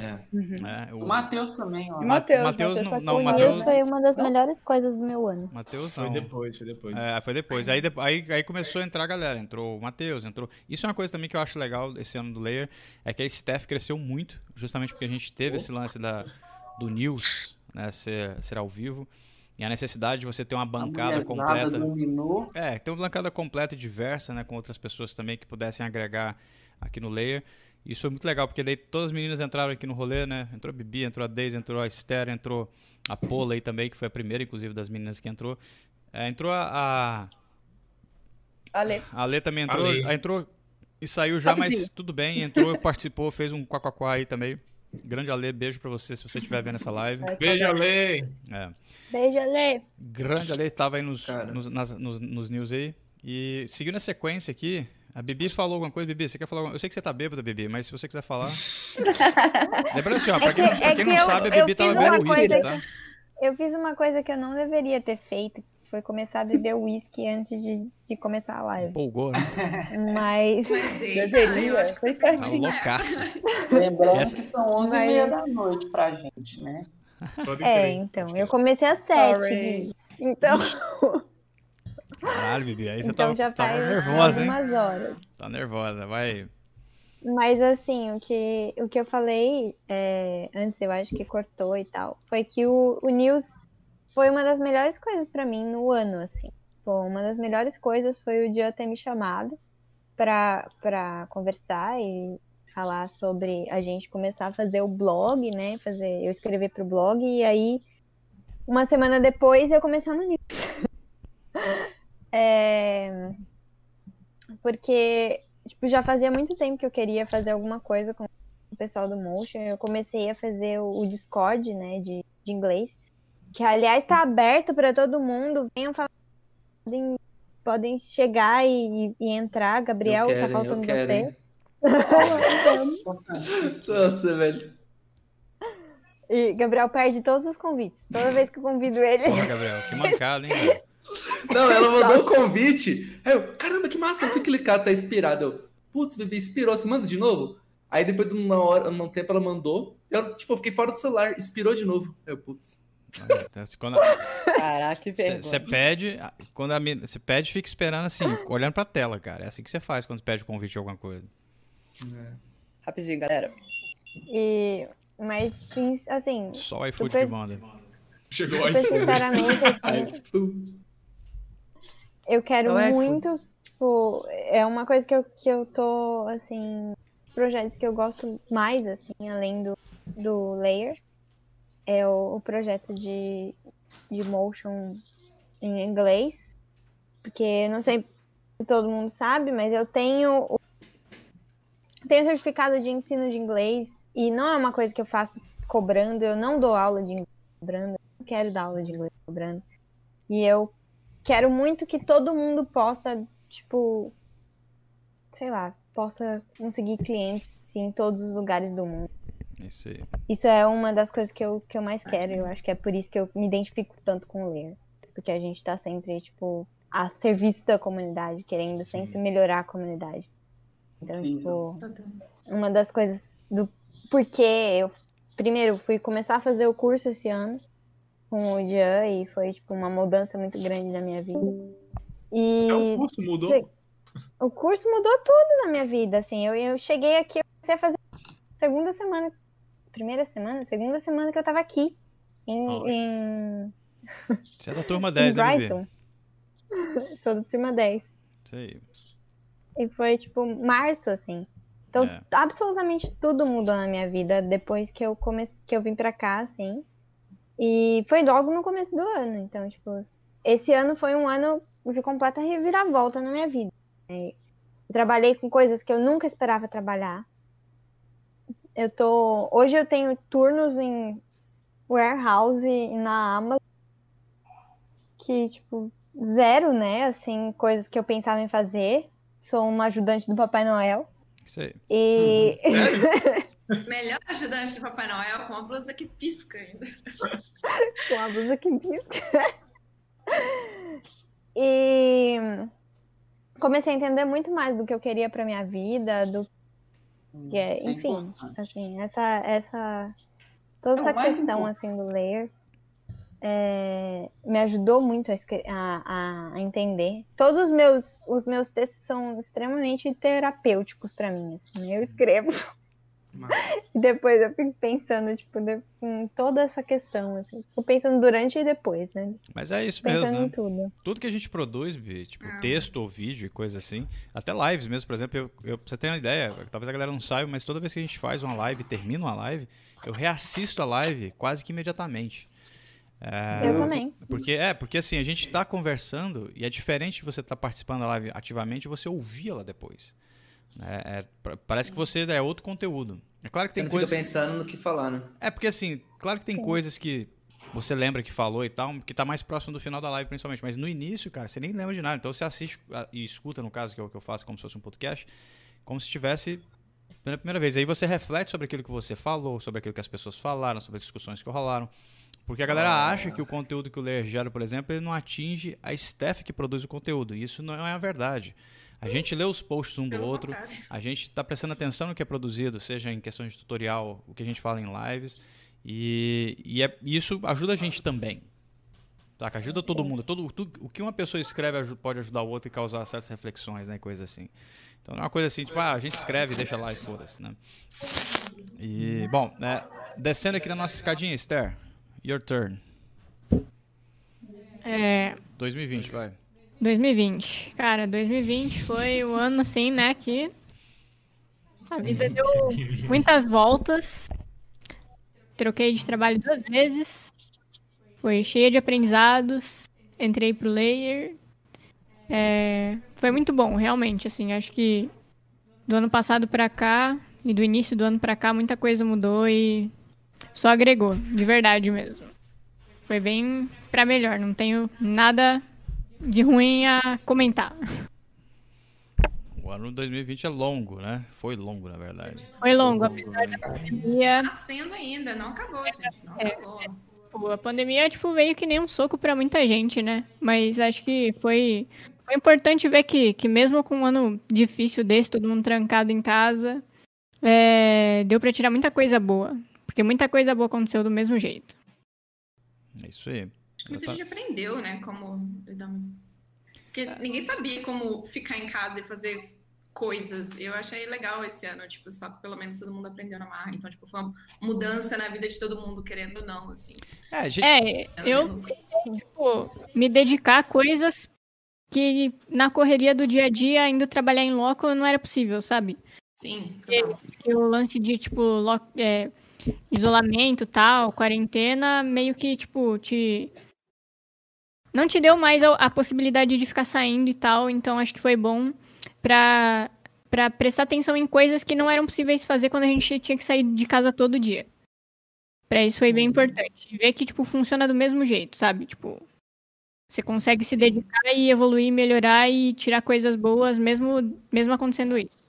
É. Uhum. Né? O Matheus também, ó. Matheus, Matheus Matheus não- News foi uma das Não? melhores coisas do meu ano. Matheus Foi não. depois, foi depois. É, foi depois. Aí, aí, aí começou a entrar a galera. Entrou o Matheus, entrou. Isso é uma coisa também que eu acho legal esse ano do Layer. É que a staff cresceu muito, justamente porque a gente teve esse lance da, do news, né? Ser, ser ao vivo. E a necessidade de você ter uma bancada completa. dominou. É, ter uma bancada completa e diversa, né? Com outras pessoas também que pudessem agregar aqui no Layer. Isso foi muito legal, porque daí todas as meninas entraram aqui no rolê, né? Entrou a Bibi, entrou a Daisy, entrou a Esther, entrou a Pola aí também, que foi a primeira, inclusive, das meninas que entrou. É, entrou a, a, Ale. a Lê também entrou, Ale. entrou e saiu já, mas Rapidinho. tudo bem. Entrou, <laughs> participou, fez um quaquaquá aí também. Grande Ale, beijo pra você se você estiver vendo essa live. Beijo. Ale. É. Beijo, Ale. Grande Ale tava aí nos, nos, nas- nos, nos news aí. E seguindo a sequência aqui, a Bibi falou alguma coisa. Bibi, você quer falar alguma... Eu sei que você tá bêbada, Bibi, mas se você quiser falar. <laughs> Lembrando assim, ó, pra É quem, não- que- pra é quem que não eu- sabe, a Bibi tava bebendo uísque, coisa tá? Eu fiz uma coisa que eu não deveria ter feito, que foi começar a beber uísque antes de, de começar a live. Empolgou, né? Mas eita, <laughs> Deveria, eu acho que foi Tá certinho. loucaço. <laughs> Lembrando Essa- que são 11 Mas- e meia da noite pra gente, né? É, então, eu comecei às sete. Então, Caralho, Bibi, aí você então tava, já tava faz nervosa, hein? horas. Tá nervosa, vai. Mas assim, o que, o que eu falei é, antes, eu acho que cortou e tal, foi que o, o News foi uma das melhores coisas pra mim no ano, assim. Pô, uma das melhores coisas foi o dia ter me chamado pra, pra conversar e falar sobre a gente começar a fazer o blog, né? Fazer, eu escrever pro blog e aí uma semana depois eu comecei no News. <laughs> É, porque tipo, já fazia muito tempo que eu queria fazer alguma coisa com o pessoal do Motion. Eu comecei a fazer o, Discord, né, de, de inglês, que aliás está aberto para todo mundo. Venham falar, podem, podem chegar e, e entrar. Gabriel, quero, tá faltando você. Nossa, velho. E Gabriel perde todos os convites. Toda vez que eu convido ele. Porra, Gabriel, que mancada, hein? Não, ela mandou um convite. Aí eu, caramba, que massa. Eu fui clicar, tá inspirado. Eu, putz, bebê, inspirou. Você manda de novo? Aí depois de uma hora, um tempo ela mandou. Eu, tipo, eu fiquei fora do celular. Inspirou de novo. Aí eu, putz. Então, assim, Quando Caraca, que vergonha. você pede, quando a você pede, fica esperando assim, olhando pra tela, cara. É assim que você faz quando pede convite de alguma coisa. Rapidinho, galera. E, mas, sim, assim, Só o iFood Super- que manda. Chegou aí. sinceramente, assim. <laughs> Eu quero Não é muito, tipo, é uma coisa que eu, que eu tô, assim, projetos que eu gosto mais, assim, além do, do Layer, é o, o projeto de, de motion em inglês, porque não sei se todo mundo sabe, mas eu tenho o tenho certificado de ensino de inglês e não é uma coisa que eu faço cobrando, eu não dou aula de inglês cobrando, eu não quero dar aula de inglês cobrando. E eu quero muito que todo mundo possa, tipo, sei lá, possa conseguir clientes em todos os lugares do mundo. Isso aí. Isso é uma das coisas que eu, que eu mais quero. Eu acho que é por isso que eu me identifico tanto com o Ler. Porque a gente tá sempre, tipo, a serviço da comunidade, querendo Sim. sempre melhorar a comunidade. Então, Incrível. tipo, uma das coisas do porquê eu primeiro fui começar a fazer o curso esse ano com o Jean e foi tipo uma mudança muito grande na minha vida. E Então, o curso mudou. Sei. o curso mudou tudo na minha vida, assim. Eu, eu cheguei aqui, eu comecei a fazer segunda semana, primeira semana, segunda semana que eu tava aqui em, em, Você é da turma em 10, né? Brighton. <laughs> Sou do turma 10. Isso aí. E foi, tipo, março, assim. Então, É. absolutamente tudo mudou na minha vida depois que eu comecei, que eu vim pra cá, assim. E foi logo no começo do ano. Então, tipo, esse ano foi um ano de completa reviravolta na minha vida. né? Eu trabalhei com coisas que eu nunca esperava trabalhar. Eu tô. Hoje eu tenho turnos em warehouse na Amazon. Que, tipo, zero, né? Assim, coisas que eu pensava em fazer. Sou uma ajudante do Papai Noel. Isso aí. E. <laughs> Melhor ajudante de Papai Noel com uma blusa que pisca ainda. <laughs> com a blusa que pisca. <laughs> e comecei a entender muito mais do que eu queria pra minha vida, do que é, é enfim, importante. assim, essa essa toda É essa questão assim do layer é, me ajudou muito a, a- a entender. Todos os meus os meus textos são extremamente terapêuticos pra mim, assim, eu escrevo <laughs> e depois eu fico pensando, tipo, de- em toda essa questão, assim. Fico pensando durante e depois, né? Mas é isso Pensando mesmo, em né? tudo. Tudo que a gente produz, Bi, tipo, Ah. texto ou vídeo e coisa assim, até lives mesmo, por exemplo, eu, eu, pra você ter uma ideia, talvez a galera não saiba, mas toda vez que a gente faz uma live, termina uma live, eu reassisto a live quase que imediatamente. É, Eu também. Porque, é, porque assim, a gente tá conversando e é diferente de você estar participando da live ativamente e você ouvir ela depois. É, é, pa- parece que você é outro conteúdo. É claro que Você tem coisas. fica pensando no que falar, né? É porque assim, claro que tem coisas que você lembra que falou e tal, que tá mais próximo do final da live principalmente, mas no início, cara, você nem lembra de nada. Então você assiste ah, e escuta, no caso, que é o que eu faço como se fosse um podcast, como se estivesse pela primeira vez. Aí você reflete sobre aquilo que você falou, sobre aquilo que as pessoas falaram, sobre as discussões que rolaram. Porque a galera acha que o conteúdo que o Layer gera, por exemplo, ele não atinge a staff que produz o conteúdo. E isso não é a verdade. A gente lê os posts um do Pelo outro, contrário. a gente está prestando atenção no que é produzido, seja em questões de tutorial, o que a gente fala em lives. E, e é- isso ajuda a gente também. Saca? Ajuda todo mundo. Todo, tu- o que uma pessoa escreve pode ajudar o outro e causar certas reflexões, né? Coisa assim. Então não é uma coisa assim, tipo, ah, a gente escreve e deixa lá e foda-se, né? E, bom, né, descendo aqui na nossa escadinha, Esther, your turn. É, 2020, vai. 2020. Cara, 2020 foi o ano assim, né, que a vida deu muitas voltas. Troquei de trabalho duas vezes. Foi cheia de aprendizados. Entrei pro layer. É, foi muito bom, realmente, assim, acho que do ano passado pra cá e do início do ano pra cá muita coisa mudou e só agregou, de verdade mesmo. Foi bem pra melhor, não tenho nada de ruim a comentar. O ano 2020 é longo, né? Foi longo, na verdade. Foi longo, apesar da pandemia. Tá sendo ainda, não acabou, gente. Não É. acabou. Pô, a pandemia, tipo, veio que nem um soco pra muita gente, né? Mas acho que foi, foi importante ver que, que mesmo com um ano difícil desse, todo mundo trancado em casa, é, deu pra tirar muita coisa boa. Porque muita coisa boa aconteceu do mesmo jeito. É isso aí. Acho que muita Eu tá- gente aprendeu, né? Como. lidar- Porque ninguém sabia como ficar em casa e fazer coisas. Eu achei legal esse ano, tipo, só que pelo menos todo mundo aprendeu na marra. Então, tipo, foi uma mudança na vida de todo mundo, querendo ou não, assim. É, gente, É, eu, tipo, me dedicar a coisas que na correria do dia a dia, indo trabalhar em loco, não era possível, sabe? Sim, E- total. que o lance de, tipo, lo- é, isolamento tal, quarentena, meio que, tipo, te. Não te deu mais a, a possibilidade de ficar saindo e tal, então acho que foi bom pra, pra prestar atenção em coisas que não eram possíveis fazer quando a gente tinha que sair de casa todo dia. Pra isso foi bem importante. E ver que, tipo, funciona do mesmo jeito, sabe? Tipo, você consegue se dedicar e evoluir, melhorar e tirar coisas boas, mesmo, mesmo acontecendo isso.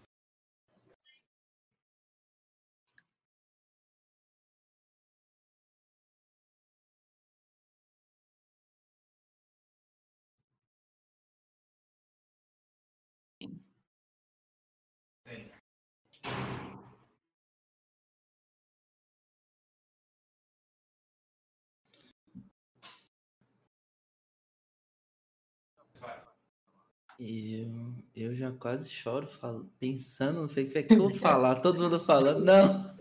Eu, eu já quase choro falo, pensando no fake que eu vou <laughs> falar, todo mundo falando. Não.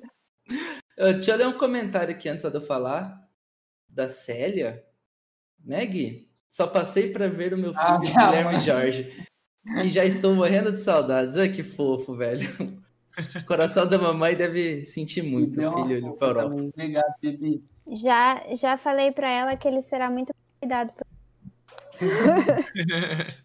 Eu, deixa eu ler um comentário aqui antes de eu falar. Da Célia. Né, Gui? Só passei pra ver o meu filho, Ah, Guilherme mãe. Jorge. Que já estou morrendo de saudades. Ai, que fofo, velho. O coração da mamãe deve sentir muito, uma filho, Europa. também. Obrigado, Bibi. Já, já falei pra ela que ele será muito cuidado. por- <laughs>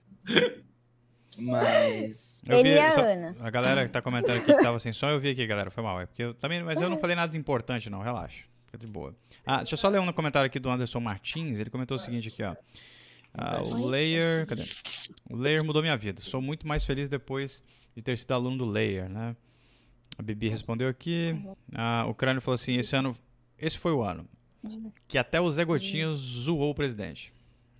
Mas. Eu Ele vi a só- Ana. A galera que tá comentando aqui que tava sem som, eu vi aqui, galera. Foi mal. É porque eu também. Mas eu não falei nada importante, não. Relaxa. Fica de boa. Ah, deixa eu só ler um comentário aqui do Anderson Martins. Ele comentou o seguinte aqui, ó. Ah, o Layer. Cadê? O Layer mudou minha vida. Sou muito mais feliz depois de ter sido aluno do Layer, né? A Bibi respondeu aqui. Ah, o Crânio falou assim: esse ano. Esse foi o ano. Que até o Zé Gotinha zoou o presidente.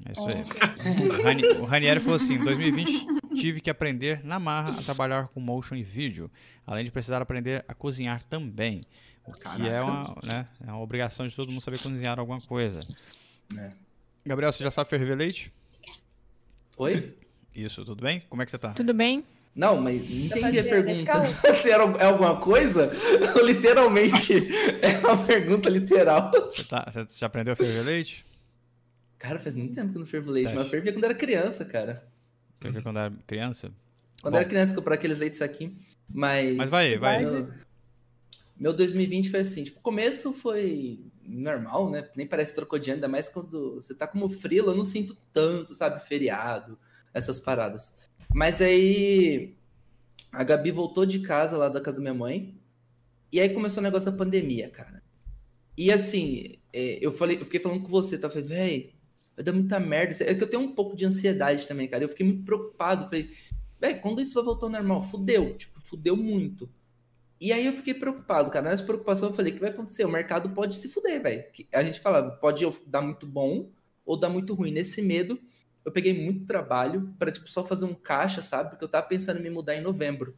É isso aí. O Rani- O Ranieri falou assim: em 2020 tive que aprender na marra a trabalhar com motion e vídeo, além de precisar aprender a cozinhar também. O que é uma, né, é uma obrigação de todo mundo saber cozinhar alguma coisa. É. Gabriel, você já sabe ferver leite? Oi? Isso, tudo bem? Como é que você tá? Tudo bem? Não, mas não entendi a fazia pergunta. <laughs> Se era, é alguma coisa? <laughs> Literalmente é uma pergunta literal. Você, tá, você já aprendeu a ferver leite? Cara, faz muito tempo que eu não fervo leite, Teste. mas eu fervia quando era criança, cara. Ferver quando era criança? Quando Bom. era criança, eu comprava aqueles leites aqui. Mas. Mas vai vai. Meu, meu 2020 foi assim, tipo, o começo foi normal, né? Nem parece trocou de ano, ainda mais quando você tá como frila, eu não sinto tanto, sabe? Feriado, essas paradas. Mas aí a Gabi voltou de casa lá da casa da minha mãe. E aí começou o negócio da pandemia, cara. E assim, é, eu falei, eu fiquei falando com você, tá? Eu Falei, véi, vai dar muita merda. É que eu tenho um pouco de ansiedade também, cara. Eu fiquei muito preocupado. Falei, véi, quando isso vai voltar ao normal? Fudeu, tipo, fudeu muito. E aí eu fiquei preocupado, cara. Nessa preocupação eu falei, o que vai acontecer? O mercado pode se fuder, velho. A gente fala, pode dar muito bom ou dar muito ruim. Nesse medo, eu peguei muito trabalho pra, tipo, só fazer um caixa, sabe? Porque eu tava pensando em me mudar em novembro.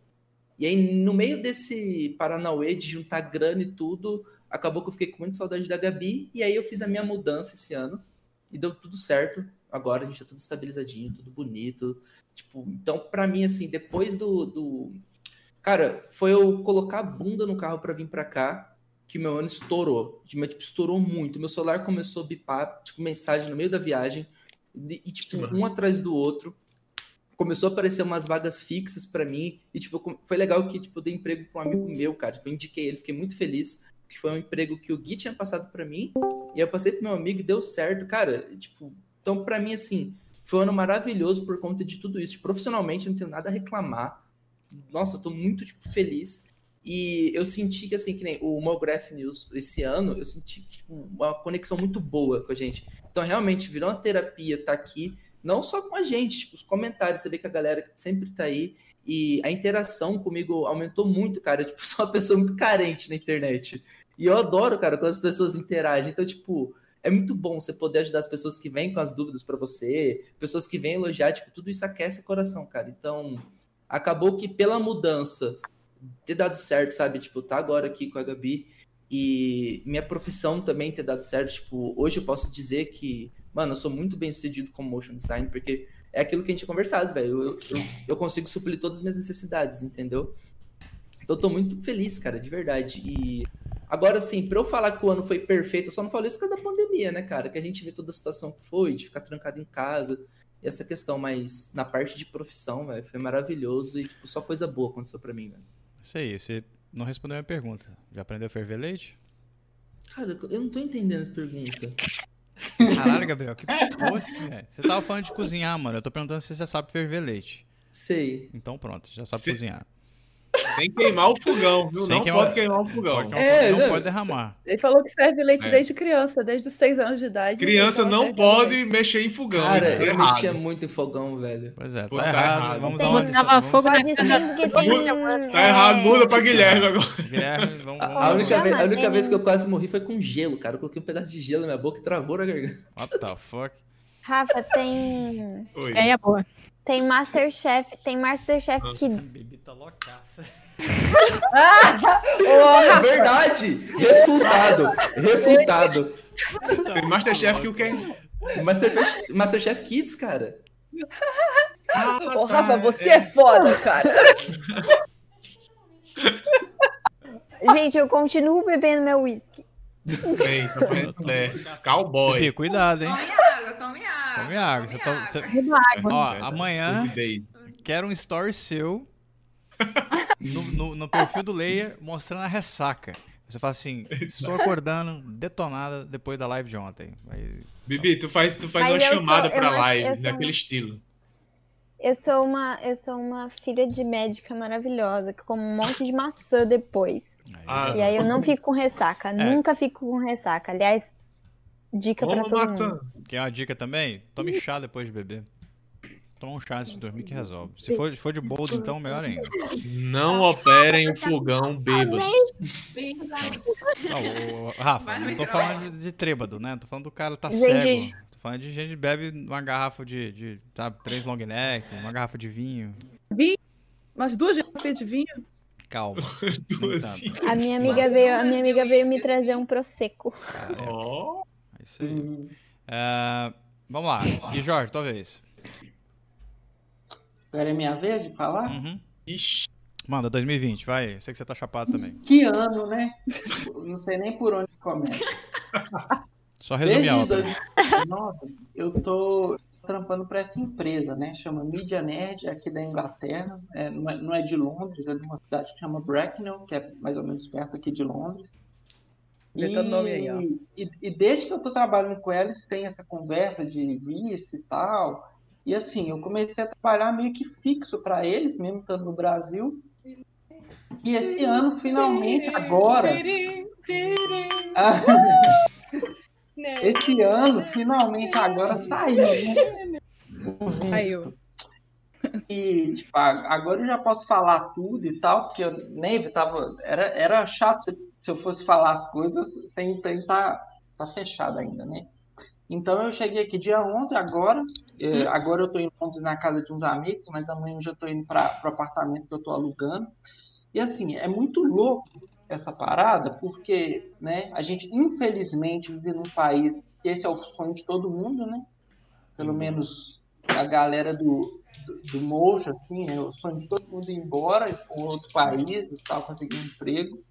E aí, no meio desse Paranauê de juntar grana e tudo, acabou que eu fiquei com muita saudade da Gabi. E aí eu fiz a minha mudança esse ano. E deu tudo certo. Agora a gente tá tudo estabilizadinho, tudo bonito. Tipo, então, pra mim, assim, depois do. do... Cara, foi eu colocar a bunda no carro pra vir pra cá que meu ano estourou. Mas, tipo, estourou muito. Meu celular começou a bipar, tipo, mensagem no meio da viagem. E, e, tipo, um atrás do outro. Começou a aparecer umas vagas fixas pra mim. E, tipo, foi legal que, tipo, eu dei emprego pra um amigo meu, cara. Tipo, eu indiquei ele, fiquei muito feliz. Que foi um emprego que o Gui tinha passado pra mim. E eu passei pro meu amigo e deu certo. Cara, tipo, então pra mim, assim, foi um ano maravilhoso por conta de tudo isso. Profissionalmente, eu não tenho nada a reclamar. Nossa, eu tô muito, tipo, feliz. E eu senti que, assim, que nem o Mograph News esse ano, eu senti tipo, uma conexão muito boa com a gente. Então, realmente, virou uma terapia tá aqui, não só com a gente, tipo, os comentários, você vê que a galera sempre tá aí. E a interação comigo aumentou muito, cara. Eu, tipo, <laughs> sou uma pessoa muito carente na internet. E eu adoro, cara, quando as pessoas interagem. Então, tipo, é muito bom você poder ajudar as pessoas que vêm com as dúvidas pra você, pessoas que vêm elogiar, tipo, tudo isso aquece o coração, cara. Então, acabou que pela mudança ter dado certo, sabe? Tipo, tá agora aqui com a Gabi e minha profissão também ter dado certo. Tipo, hoje eu posso dizer que, mano, eu sou muito bem sucedido como motion design, porque é aquilo que a gente tinha conversado, velho. Eu, eu, eu consigo suprir todas as minhas necessidades, entendeu? Então eu tô muito feliz, cara, de verdade. E agora, assim, pra eu falar que o ano foi perfeito, eu só não falei isso por causa da pandemia, né, cara? Que a gente vê toda a situação que foi, de ficar trancado em casa. E essa questão, mas na parte de profissão, velho, foi maravilhoso e, tipo, só coisa boa aconteceu pra mim, velho. Isso aí, você não respondeu a minha pergunta. Já aprendeu a ferver leite? Cara, eu não tô entendendo essa pergunta. Caralho, Gabriel, que posse, velho. Você tava falando de cozinhar, mano. Eu tô perguntando se você sabe ferver leite. Sei. Então pronto, já sabe Sim. cozinhar. Sem queimar o fogão, viu? Sem não queimar- pode queimar o fogão. Pode, queimar o É, fogo, não não, pode derramar. Ele falou que ferve leite É. desde criança, desde os seis anos de idade. Criança então não pode leite. mexer em fogão. Cara, é eu errado. mexia muito em fogão, velho. Pois é, tá, Pô, tá errado. errado. Vamos Tem dar uma um lição. Fogo na. Tá errado, muda pra Guilherme agora. Guilherme, vamos, A, vamos a única, vez, a única vez que eu quase morri foi com gelo, cara. Eu coloquei um pedaço de gelo na minha boca e travou na garganta. What the fuck? Rafa, tem... Oi. Ideia boa. Tem Masterchef, tem Masterchef Ah. Kids. Bibi tá loucaça. <laughs> É verdade! Refutado! Refutado! Tem Masterchef que o quê? Masterchef, Masterchef Kids, cara. Ah, Ô, tá, Rafa, você é foda, cara. Gente, eu continuo bebendo meu whisky. Eita, é, cowboy. Bibi, cuidado, hein? Tome água, tome água. Come água. Você tome tá- água. você- Beba água. Ó, É, amanhã quero um story seu <laughs> no, no, no perfil do Leia mostrando a ressaca. Você fala assim, estou acordando detonada depois da live de ontem. Aí, Bibi, tu faz, tu faz Mas uma eu chamada sou- eu pra não- live, eu sou- naquele estilo. Eu sou uma, eu sou uma filha de médica maravilhosa, que come um monte de maçã depois. Ah, E aí eu não <laughs> fico com ressaca, nunca fico com ressaca. Aliás, dica pra Vamos todo maçã. mundo. Quer uma dica também? Tome chá depois de beber. Toma um chá antes de dormir que resolve. Se for, se for de boldo, então melhor ainda. Não operem o fogão bêbado. Não, o- Rafa, Vai no não tô falando de, de trêbado, né? Tô falando do cara tá Gente, cego. Tô falando de gente que bebe uma garrafa de, de sabe, três long neck, uma garrafa de vinho. Umas duas garrafas de vinho. Calma. <laughs> A minha amiga Nossa, veio, a minha de amiga veio me trazer um prosecco. É, Ó, é isso aí. Hum, É, vamos lá. E Jorge, tua vez. Agora é minha vez de falar? Uhum. ixi, Manda, 2020, vai. Eu sei que você tá chapado também. Que ano, né? Não sei nem por onde começa. Só resumir a Desde obra. 2019, eu tô trampando para essa empresa, né? Chama Media Nerd, aqui da Inglaterra. É, não, é, não é de Londres, é de uma cidade que chama Bracknell, que é mais ou menos perto aqui de Londres. Nome aí. E, e desde que eu tô trabalhando com eles, tem essa conversa de visto e tal. E assim, eu comecei a trabalhar meio que fixo para eles, mesmo estando no Brasil. E esse ano, finalmente, agora. <laughs> Ah, esse ano, finalmente, agora saiu, né? O visto. Saiu. E, tipo, agora eu já posso falar tudo e tal, porque eu nem tava. Era, era chato se eu- se eu fosse falar as coisas sem tentar. Tá fechado ainda, né? Então eu cheguei aqui dia 11 agora. eh, agora eu tô em Londres na casa de uns amigos, mas amanhã eu já tô indo para o apartamento que eu tô alugando. E assim, é muito louco essa parada, porque né, a gente infelizmente vive num país que esse é o sonho de todo mundo, né? Pelo menos a galera do, do, do Mojo, assim, é o sonho de todo mundo ir embora para um outro país e tal, conseguir um emprego.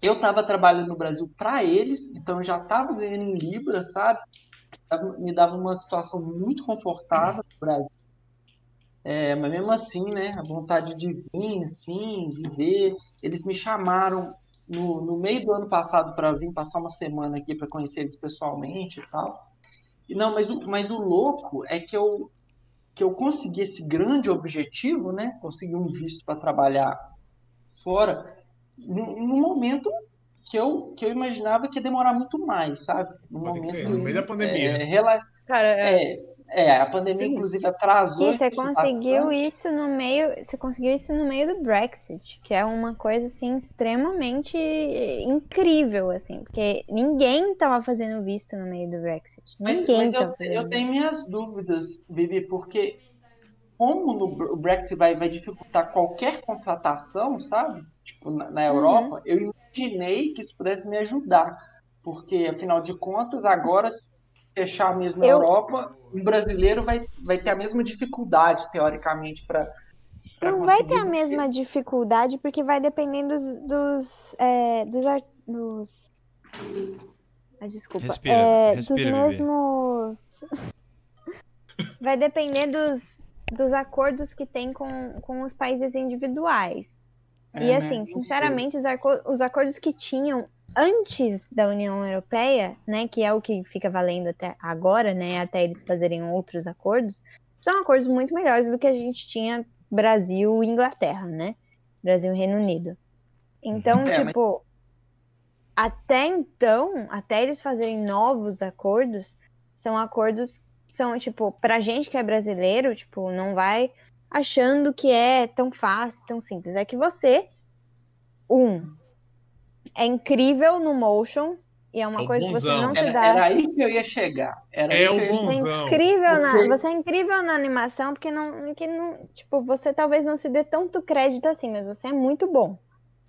Eu estava trabalhando no Brasil para eles, então eu já estava ganhando em Libra, sabe? Me dava uma situação muito confortável no Brasil. É, mas mesmo assim, né, a vontade de vir, assim, viver. Eles me chamaram no, no meio do ano passado para vir passar uma semana aqui para conhecer eles pessoalmente e tal. E não, mas o, mas o louco é que eu, que eu consegui esse grande objetivo, né? Consegui um visto para trabalhar fora, num, num momento que eu, que eu imaginava que ia demorar muito mais, sabe? Pode momento crer, no meio da pandemia. é, rela- Cara, é, é, é, a pandemia, Sim. inclusive, atrasou. Que você conseguiu bastante. isso no meio, você conseguiu isso no meio do Brexit, que é uma coisa assim extremamente incrível assim, porque ninguém tava fazendo visto no meio do Brexit. Mas, Ninguém mas eu, eu tenho minhas dúvidas, Vivi, porque como o Brexit vai, vai dificultar qualquer contratação, sabe? Tipo, na, na Europa, eu imaginei que isso pudesse me ajudar. Porque, afinal de contas, agora, se fechar mesmo a Eu- Europa, um brasileiro vai, vai ter a mesma dificuldade, teoricamente, para. Não vai ter a mesma dificuldade porque vai depender dos dos é, dos, ar- dos... Ah, desculpa, Respira, é, respira, dos mesmos <laughs> vai depender dos dos acordos que tem com, com os países individuais. É, E né? assim, sei. sinceramente, os, arco- os acordos que tinham antes da União Europeia, né, que é o que fica valendo até agora, né, até eles fazerem outros acordos, são acordos muito melhores do que a gente tinha Brasil e Inglaterra, né? Brasil e Reino Unido. Então, É, mas- tipo, até então, até eles fazerem novos acordos, são acordos que são, tipo, pra gente que é brasileiro, tipo, não vai achando que é tão fácil, tão simples. É que você, um, é incrível no motion, e é uma É coisa que você bonzão. não se Era, dá. era aí que eu ia chegar. Era É que o eu ia bom- Você é Bonzão. incrível na, você é incrível na animação, porque não, que não, tipo, você talvez não se dê tanto crédito assim, mas você é muito bom.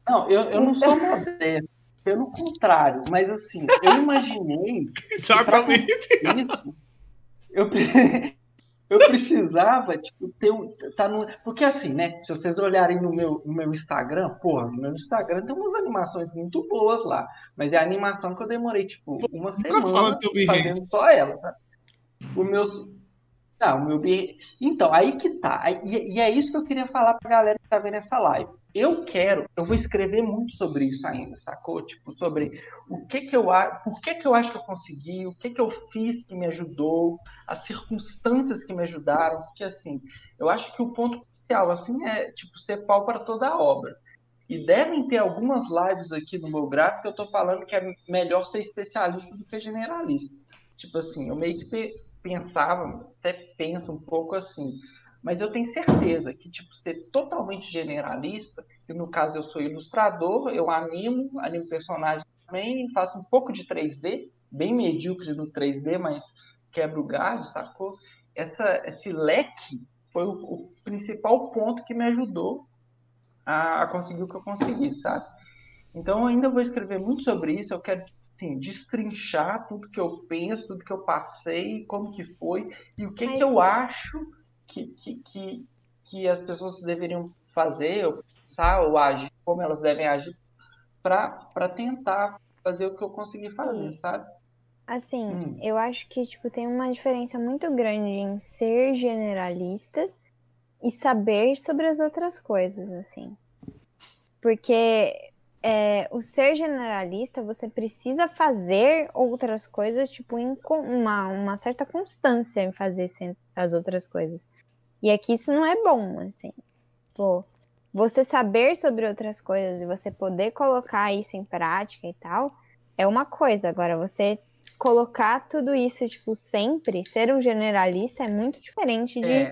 Não, eu, eu não sou Então- modesto, pelo contrário, mas assim, eu imaginei <laughs> Exatamente. isso, eu, eu precisava, tipo, ter um. Tá no, porque assim, né? Se vocês olharem no meu, no meu Instagram, porra, no meu Instagram tem umas animações muito boas lá. Mas é a animação que eu demorei, tipo, uma semana fazendo só ela, tá? O meu. Não, o meu Então, aí que tá. E, e é isso que eu queria falar pra galera que tá vendo essa live. Eu quero, eu vou escrever muito sobre isso ainda, sacou? Tipo, sobre o que que eu por que que eu acho que eu consegui, o que que eu fiz que me ajudou, as circunstâncias que me ajudaram, porque assim, eu acho que o ponto crucial assim é, tipo, ser pau para toda a obra. E devem ter algumas lives aqui no meu gráfico que eu tô falando que é melhor ser especialista do que generalista. Tipo assim, eu meio que pe- pensava, até penso um pouco assim, mas eu tenho certeza que, tipo, ser totalmente generalista, e no caso eu sou ilustrador, eu animo, animo personagens também, faço um pouco de 3D, bem medíocre no 3D, mas quebra o galho, sacou? Essa, esse leque foi o, o principal ponto que me ajudou a, a conseguir o que eu consegui, sabe? Então eu ainda vou escrever muito sobre isso, eu quero assim, destrinchar tudo que eu penso, tudo que eu passei, como que foi, e o que, Mas- que eu acho que, que, que, as pessoas deveriam fazer, ou pensar, ou agir, como elas devem agir, para tentar fazer o que eu consegui fazer, Sim. sabe? Assim, Hum. eu acho que, tipo, tem uma diferença muito grande em ser generalista e saber sobre as outras coisas, assim. Porque é, o ser generalista, você precisa fazer outras coisas, tipo, em uma, uma certa constância em fazer as outras coisas. E aqui isso não é bom, assim. Pô, você saber sobre outras coisas e você poder colocar isso em prática e tal, é uma coisa. Agora, você colocar tudo isso, tipo, sempre, ser um generalista é muito diferente de. É,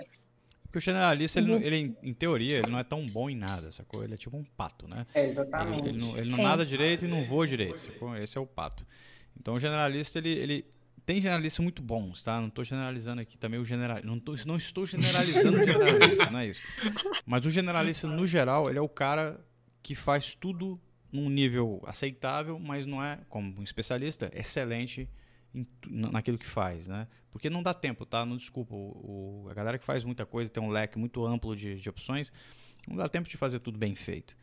Porque o generalista, ele, ele, em teoria, ele não é tão bom em nada, sacou? Ele é tipo um pato, né? é Ele, exatamente. ele não, ele não nada direito e não voa direito, sacou? Esse é o pato. Então o generalista, ele, ele tem generalistas muito bons, tá? Não tô generalizando aqui também o general, não, tô, não estou generalizando o generalista, não é isso. Mas o generalista, no geral, ele é o cara que faz tudo num nível aceitável, mas não é, como um especialista, excelente em naquilo que faz, né? Porque não dá tempo, tá? Não desculpa. O, o- a galera que faz muita coisa, tem um leque muito amplo de, de opções, não dá tempo de fazer tudo bem feito.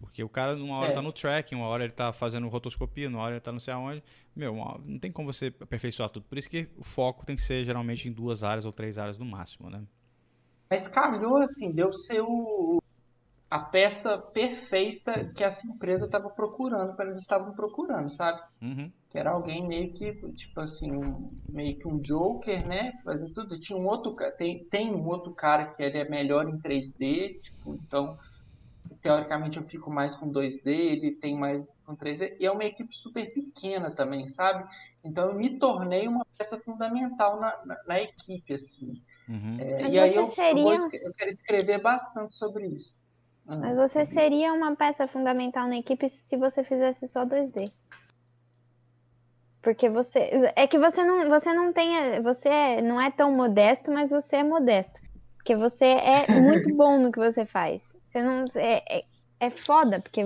Porque o cara, uma hora É. tá no tracking, uma hora ele tá fazendo rotoscopia, uma hora ele tá não sei aonde. Meu, não tem como você aperfeiçoar tudo. Por isso que o foco tem que ser geralmente em duas áreas ou três áreas no máximo, né? Mas calhou, assim, deu ser o, a peça perfeita que essa empresa estava procurando, quando eles estavam procurando, sabe? Uhum. Que era alguém meio que, tipo assim, um- meio que um Joker, né? Fazendo tudo. Tinha um outro, tem, tem um outro cara que ele é melhor em 3D, tipo, então, teoricamente eu fico mais com 2D, ele tem mais com 3D, e é uma equipe super pequena também, sabe? Então eu me tornei uma peça fundamental na, na, na equipe, assim. Uhum. É, Mas e aí você eu, eu, vou seria- eu quero escrever bastante sobre isso. Ah, Mas você seria uma peça fundamental na equipe se você fizesse só 2D. Porque você. É que você não, você não tem. Você é- não é tão modesto, mas você é modesto. Porque você é muito <laughs> bom no que você faz. Você não. É, é, é foda, porque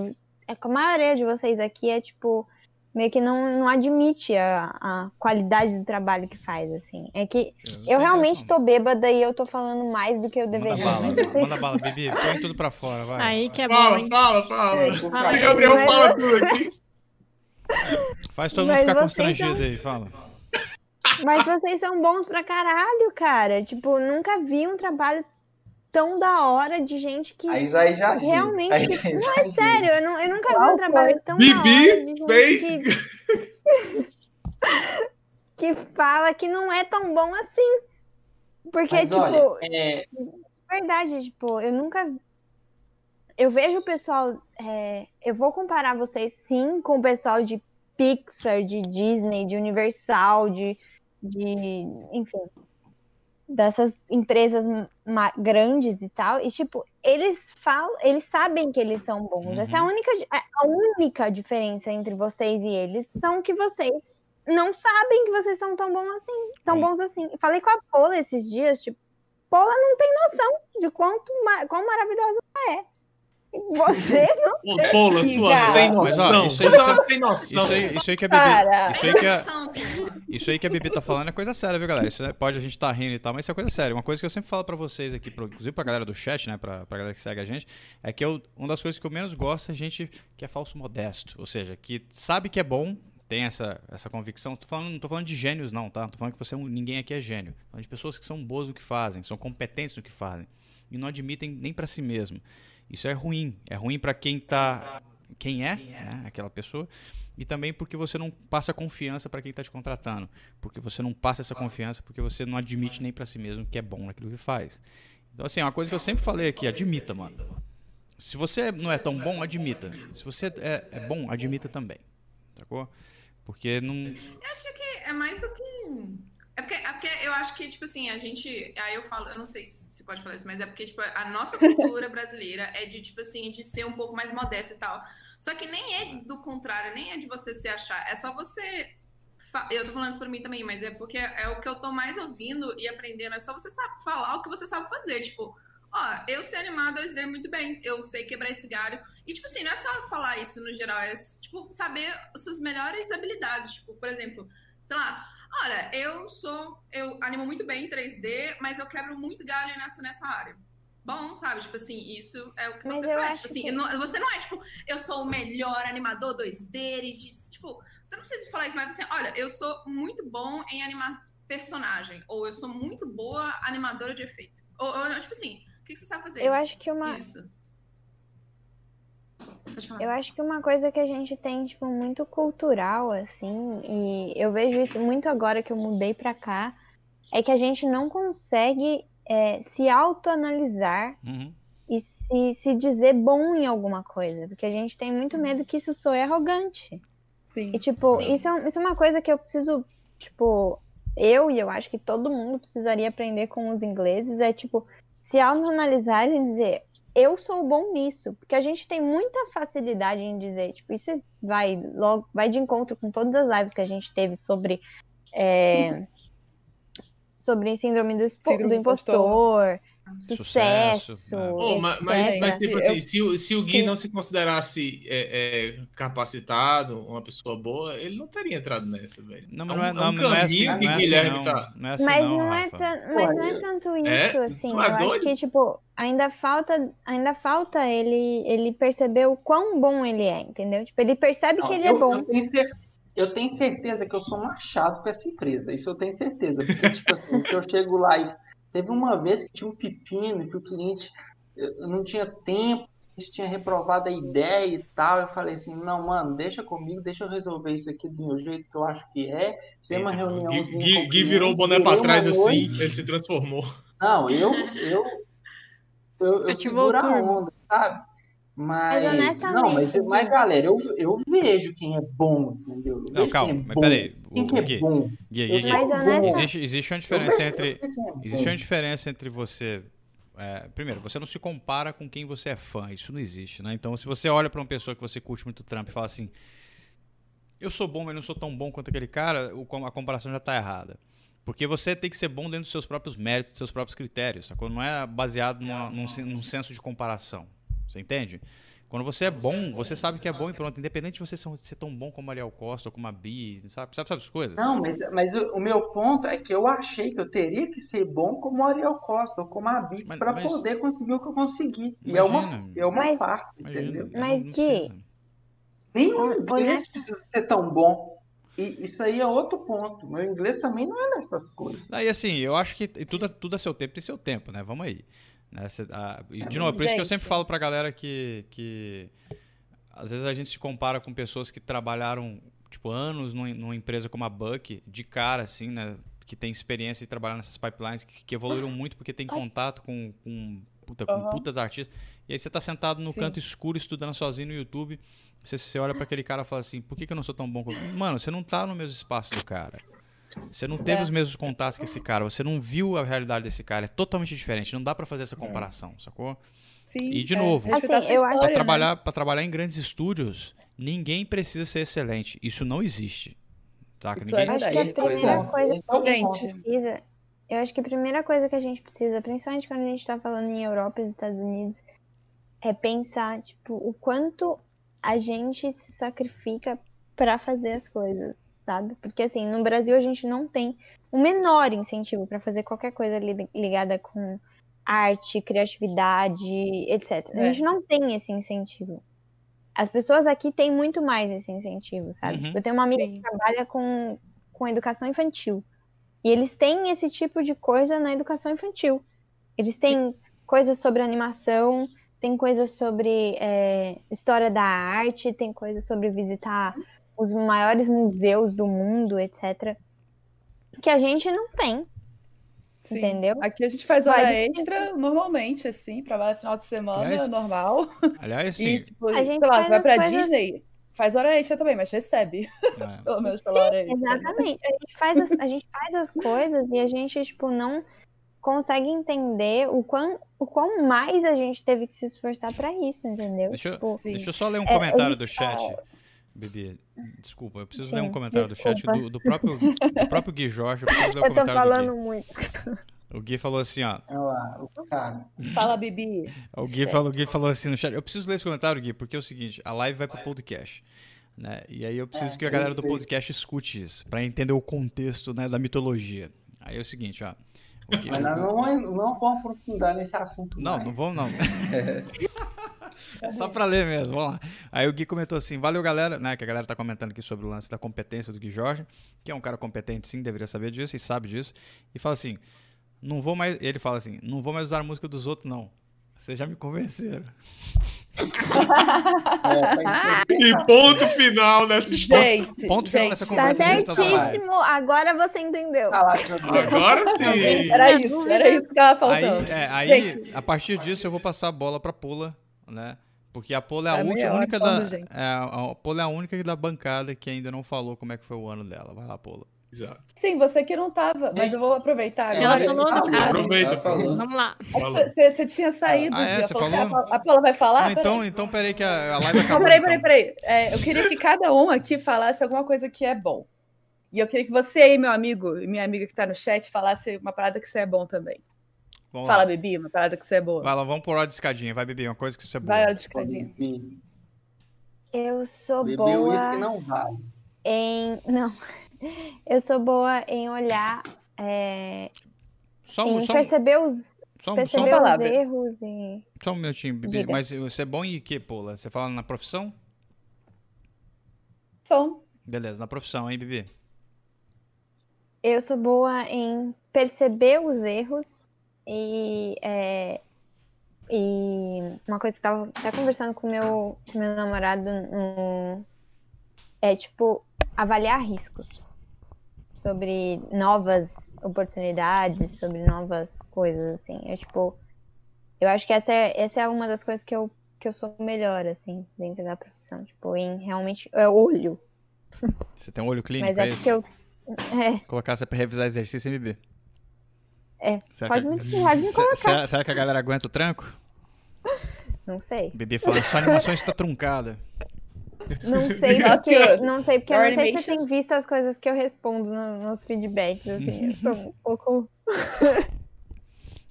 é que a maioria de vocês aqui é tipo. Meio que não, não admite a, a qualidade do trabalho que faz, assim. É que eu realmente tô bêbada e eu tô falando mais do que eu Manda deveria. bala, mas manda bala, Bibi. Põe tudo pra fora, vai. Aí que é bom, Fala, hein? fala, fala. É, Fala. Gabriel Mas fala tudo aqui. <laughs> Faz todo mundo Mas ficar constrangido são- aí, fala. Mas vocês são bons pra caralho, cara. Tipo, nunca vi um trabalho tão da hora de gente que. A Isaí já agiu. Realmente, A Isaí não já é sério, eu, não- eu nunca vi um trabalho tão da hora de Bibi gente fez. que, <laughs> que fala que não é tão bom assim. Porque, Mas tipo, olha, é, verdade, tipo, eu nunca. Eu vejo o pessoal. é, eu vou comparar vocês, sim, com o pessoal de Pixar, de Disney, de Universal, de. de enfim. Dessas empresas grandes e tal. E, tipo, eles falam. Eles sabem que eles são bons. Uhum. Essa é a única, di- a única diferença entre vocês e eles. São que vocês não sabem que vocês são tão bons assim. Tão bons assim. Falei com a Pola esses dias, tipo. Pola não tem noção de quanto quão maravilhosa ela é. Você não. Ô, Paula, sua sem Mas, ó, noção. isso aí- sem noção. Isso aí, isso aí que a Bibi. Cara. Isso aí que a, Isso aí que a Bibi tá falando é coisa séria, viu, galera? Isso é- pode a gente tá rindo e tal, mas isso é coisa séria. Uma coisa que eu sempre falo pra vocês aqui, pro- inclusive pra galera do chat, né, pra, pra galera que segue a gente, é que eu, uma das coisas que eu menos gosto é gente que é falso modesto. Ou seja, que sabe que é bom, tem essa, essa convicção. Tô falando, não tô falando de gênios, não, tá? Tô falando que você é um, ninguém aqui é gênio. Tô falando de pessoas que são boas no que fazem, são competentes no que fazem. e não admitem nem para si mesmo. Isso é ruim. É ruim para quem tá quem é, né, aquela pessoa, e também porque você não passa confiança para quem está te contratando, porque você não passa essa confiança, porque você não admite nem para si mesmo que é bom naquilo que faz. Então assim, é uma coisa que eu sempre falei aqui, admita, mano. Se você não é tão bom, admita. Se você é, é bom, admita também. Sacou? Porque não. Eu acho que é mais o que. É porque, é porque eu acho que, tipo assim, a gente. Aí eu falo, eu não sei se pode falar isso, mas é porque, tipo, a nossa <laughs> cultura brasileira é de, tipo assim, de ser um pouco mais modesta e tal. Só que nem é do contrário, nem é de você se achar. É só você. fa- Eu tô falando isso pra mim também, mas é porque é o que eu tô mais ouvindo e aprendendo. É só você sabe falar o que você sabe fazer. Tipo, ó, eu sei animar 2D muito bem, eu sei quebrar esse galho. E, tipo assim, não é só falar isso no geral, é, tipo, saber as suas melhores habilidades. Tipo, por exemplo, sei lá, olha, eu sou. Eu animo muito bem em 3D, mas eu quebro muito galho nessa, nessa área. Bom, sabe? Tipo assim, isso é o que Mas você eu faz. acho Tipo assim, que- não- você não é, tipo, eu sou o melhor animador 2D, de- tipo, você não precisa falar isso, mas você, olha, eu sou muito bom em animar personagem, ou eu sou muito boa animadora de efeito. Ou, ou, tipo assim, o que que você sabe fazer? Eu acho que uma, Isso. Eu acho que uma coisa que a gente tem, tipo, muito cultural, assim, e eu vejo isso muito agora que eu mudei pra cá, é que a gente não consegue é, se autoanalisar Uhum. e se, se dizer bom em alguma coisa, porque a gente tem muito medo que isso soe arrogante. Sim. E, tipo, Sim. isso é, isso é uma coisa que eu preciso, tipo, eu e eu acho que todo mundo precisaria aprender com os ingleses, é, tipo, se autoanalisar e dizer, eu sou bom nisso, porque a gente tem muita facilidade em dizer, tipo, isso vai logo, vai de encontro com todas as lives que a gente teve sobre é, sobre síndrome do, Síndrome do impostor. impostor, sucesso, Sucesso, né? Ma- mas, etc. mas, tipo Eu- assim, se, o- se o Gui Sim. não se considerasse é, é, capacitado, uma pessoa boa, ele não teria entrado nessa, velho. Não, É mas um- não é, é um não, não é assim, caminho não que é assim, Guilherme não. tá- Não é assim, Mas não, não, é tan- mas não é tanto isso, é? assim. Tu é eu acho doido? que, tipo, ainda falta, ainda falta ele, ele perceber o quão bom ele é, entendeu? Tipo, ele percebe que Não, ele eu, é bom. Eu tenho, cer- eu tenho certeza que eu sou machado com essa empresa. Isso eu tenho certeza. Porque, tipo assim, que eu chego lá e teve uma vez que tinha um pepino que o cliente eu não tinha tempo, a gente tinha reprovado a ideia e tal. Eu falei assim, não, mano, deixa comigo, deixa eu resolver isso aqui do meu jeito que eu acho que é. Fizemos uma reuniãozinha Gui, o Gui virou o boné pra trás assim, noite. ele se transformou. Não, eu, eu, eu, eu Ativou seguro o a onda, sabe? Mas, Mas não, mas, mas galera, eu, eu vejo quem é bom, entendeu? Eu Não, calma, quem é mas bom. peraí. Quem o- que é Gui, bom? Gui, Gui, Gui. Bom. Existe, existe uma diferença entre. é. Existe uma diferença entre você. é, primeiro, você não se compara com quem você é fã. Isso não existe, né? Então, se você olha pra uma pessoa que você curte muito Trump e fala assim. Eu sou bom, mas não sou tão bom quanto aquele cara, a comparação já tá errada. Porque você tem que ser bom dentro dos seus próprios méritos, dos seus próprios critérios, sacou? Não é baseado numa- num, num senso de comparação. Você entende? Quando você é bom, você sabe que é bom e pronto. Independente de você ser, ser tão bom como a Ariel Costa ou como a Bi, sabe? Sabe, sabe as coisas? Não, mas, mas o, o meu ponto é que eu achei que eu teria que ser bom como o Ariel Costa ou como a Mas- para mas- poder conseguir o que eu consegui. E é uma, Imagina. é uma Mas- farsa, Imagina, entendeu? Mas, precisa. Nenhum inglês precisa ser tão bom. E isso aí é outro ponto. Meu inglês também não é nessas coisas. Aí, assim, eu acho que tudo, tudo a seu tempo tem seu tempo, né? Vamos aí. Né? Cê- ah, e, de novo, por isso que eu Gente. sempre falo pra galera que, que às vezes a gente se compara com pessoas que trabalharam, tipo, anos numa, numa empresa como a Buck, de cara, assim, né? Que tem experiência de trabalhar nessas pipelines, que, que evoluíram muito porque tem contato com, com, puta, com putas artistas. E aí você tá sentado no Sim. canto escuro, estudando sozinho no YouTube. Você, você olha pra aquele cara e fala assim, por que, que eu não sou tão bom? quanto-" Mano, você não tá no mesmo espaço do cara. Você não teve É. os mesmos contatos que esse cara, você não viu a realidade desse cara, é totalmente diferente, não dá pra fazer essa comparação, sacou? Sim, E, de é, novo, Assim, Pra história, né? trabalhar, pra trabalhar em grandes estúdios, ninguém precisa ser excelente. Isso não existe. Saca? Isso é Ninguém... Acho que a verdade. primeira é. coisa que a gente precisa. Eu acho que a primeira coisa que a gente precisa, principalmente quando a gente tá falando em Europa e nos Estados Unidos, é pensar, tipo, o quanto a gente se sacrifica pra fazer as coisas, sabe? Porque assim, no Brasil a gente não tem o menor incentivo pra fazer qualquer coisa li- ligada com arte, criatividade, etc. A É. gente não tem esse incentivo. As pessoas aqui têm muito mais esse incentivo, sabe? Uhum. Tipo, eu tenho uma amiga Sim. que trabalha com, com educação infantil. E eles têm esse tipo de coisa na educação infantil. Eles têm coisas sobre animação, tem coisas sobre é, história da arte, tem coisas sobre visitar os maiores museus do mundo, etc. Que a gente não tem. Sim. Entendeu? Aqui a gente faz hora de- extra normalmente, assim, trabalha final de semana, Aliás, normal. Aliás, <laughs> E, sim. tipo, A gente sei lá, você vai pra coisas- Disney, faz hora extra também, mas recebe, é. <laughs> pelo menos pela hora extra. né? Exatamente. A gente, faz as, a gente faz as coisas e a gente, tipo, não consegue entender o quão, o quão mais a gente teve que se esforçar pra isso, entendeu? Deixa eu- Tipo. Deixa eu só ler um É, comentário eu- do chat. Bibi, desculpa, eu preciso ler um Sim, comentário do chat desculpa. do, do próprio, do próprio Gui Jorge. Eu preciso ler o <laughs> eu tô comentário falando do muito. Gui. O Gui falou assim, ó. Fala, Bibi. O Gui falou, o Gui falou assim no chat. Eu preciso ler esse comentário, Gui, porque é o seguinte: a live vai pro podcast. Né? E aí eu preciso É, que a galera do podcast escute isso, pra entender o contexto né, da mitologia. Aí é o seguinte, ó. o Gui- Mas nós não, não vamos aprofundar nesse assunto. Não, mais. não vamos não. <laughs> É <laughs> só pra ler mesmo, vamos lá. Aí o Gui comentou assim, valeu galera, né, que a galera tá comentando aqui sobre o lance da competência do Gui Jorge, que é um cara competente sim, deveria saber disso e sabe disso, e fala assim, não vou mais, ele fala assim, não vou mais usar a música dos outros não, vocês já me convenceram. <laughs> É, tá <laughs> E ponto final nessa história. Gente, Ponto final gente, dessa Tá conversa. tá certíssimo, agora você entendeu. coisa. Agora sim. era isso, era isso que tava Aí, faltando. é, aí a partir disso eu vou passar a bola pra Pola, né, porque a Pola é a é última, única da, é, a Pola é a única da bancada que ainda não falou como é que foi o ano dela, vai lá Pola. Exato. Sim, você que não tava, mas eu vou aproveitar Ela agora. falou no Ah, caso. Aproveita. Ela falou. Vamos lá. Falou. Você, tinha saído, Ah, é? Dia. Falou, falou? A Paula- a Paula vai falar? Ah, então, Peraí. então peraí que a, a live Não, acabou. peraí, então. peraí, peraí. É, eu queria que cada um aqui falasse alguma coisa que é bom. E eu queria que você aí, meu amigo, e minha amiga que tá no chat, falasse uma parada que você é bom também. Vamos Fala, lá. Bibi, uma parada que você é boa. Vai lá, vamos por hora de escadinha. Vai, Bibi, uma coisa que você é boa. Vai, hora de escadinha. Eu sou boa não vale. em. Não. <laughs> Eu sou boa em olhar, é, Só um, em só um, perceber os, só um, só perceber os palavra. erros e. só um minutinho, Bibi. Diga. Mas você é bom em quê, Pola? Você fala na profissão? Som. Beleza, na profissão, hein, Bibi? Eu sou boa em perceber os erros e, é, e uma coisa que eu tava até conversando com meu, com meu namorado no- é tipo avaliar riscos sobre novas oportunidades, sobre novas coisas assim. Eu tipo, eu acho que essa é, essa é uma das coisas que eu que eu sou melhor assim dentro da profissão, tipo em realmente é olho, Você tem um olho clínico, mas é é isso? porque eu é, Colocar você pra revisar exercício, Bibi? É, Será pode que... me- pode me Se- Será, será que a galera aguenta o tranco? <laughs> não sei. Bibi falando, sua animação está truncada. <laughs> <laughs> Não sei porque, não sei porque não sei se você tem visto as coisas que eu respondo no- nos feedbacks, assim, eu sou um pouco,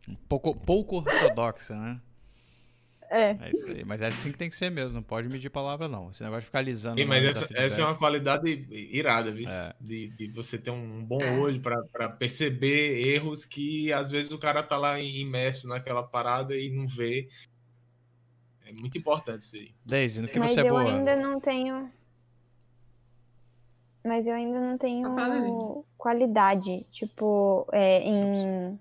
Um pouco, pouco ortodoxa, né? É, É isso aí. Mas é assim que tem que ser mesmo, não pode medir palavra, não. Esse negócio de ficar alisando. Sim, mas essa, da essa é uma qualidade irada, viu? É. De, de você ter um bom olho pra pra perceber erros que às vezes o cara tá lá imerso naquela parada e não vê. É muito importante isso aí. Daisy, no que mas você é eu boa? ainda não tenho, mas eu ainda não tenho qualidade, tipo, é, em,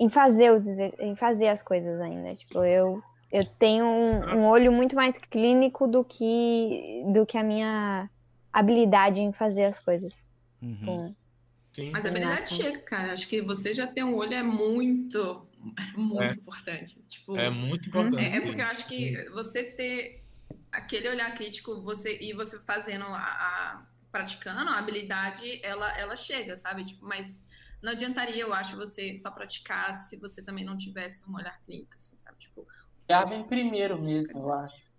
em fazer os, em fazer as coisas ainda, tipo, eu eu tenho um, um olho muito mais clínico do que do que a minha habilidade em fazer as coisas. Uhum. Sim. Mas a habilidade chega, cara. Acho que você já ter um olho é muito, muito É. importante. Tipo, É muito importante. É, é porque eu acho que você ter aquele olhar crítico você e você fazendo a, a- praticando a habilidade ela ela chega sabe tipo mas não adiantaria eu acho você só praticar se você também não tivesse um olhar clínico assim, sabe tipo Já vem primeiro mesmo, eu acho.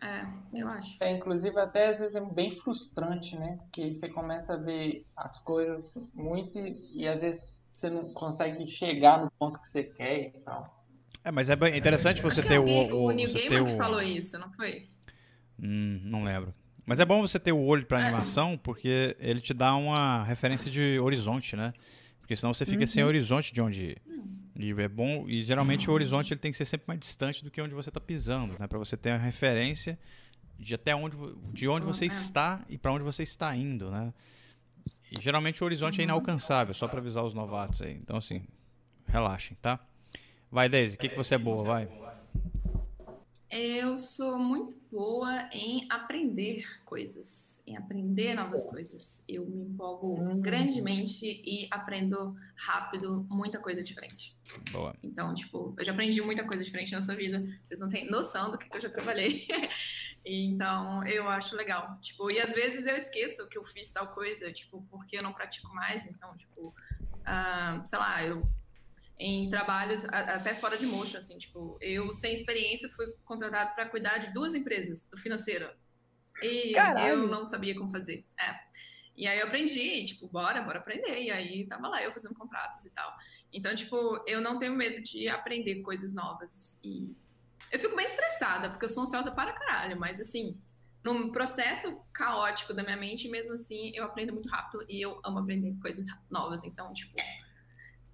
é eu acho É, inclusive, até às vezes é bem frustrante, né? Porque você começa a ver as coisas muito e, e às vezes você não consegue chegar no ponto que você quer e tal. É, mas é bem interessante você Acho ter o, alguém- o, o New Gamer que o- falou isso não foi Hum, não lembro. Mas é bom você ter o olho pra animação, porque ele te dá uma referência de horizonte, né? Porque senão você fica sem horizonte de onde ir. E é bom, e geralmente o horizonte ele tem que ser sempre mais distante do que onde você está pisando, né? Para você ter uma referência de até onde, de onde você É. está e para onde você está indo, né? E geralmente o horizonte é inalcançável, só para avisar os novatos aí. Então assim, relaxem, tá? Vai, Daisy, o que, que você é boa? Vai. Eu sou muito boa em aprender coisas, em aprender novas coisas. Eu me empolgo grandemente e aprendo rápido muita coisa diferente. Boa. Então, tipo, eu já aprendi muita coisa diferente nessa vida. Vocês não têm noção do que que eu já trabalhei. <laughs> então, eu acho legal. Tipo, e às vezes eu esqueço que eu fiz tal coisa, tipo, porque eu não pratico mais. Então, tipo, ah, sei lá, eu em trabalhos até fora de motion, assim, tipo, eu sem experiência fui contratado para cuidar de duas empresas do financeiro. E Caralho. eu não sabia como fazer. É. E aí eu aprendi, tipo, bora, bora aprender. E aí tava lá eu fazendo contratos e tal. Então, tipo, eu não tenho medo de aprender coisas novas. E eu fico bem estressada, porque eu sou ansiosa para caralho, mas assim, num processo caótico da minha mente, mesmo assim, eu aprendo muito rápido e eu amo aprender coisas novas. Então, tipo,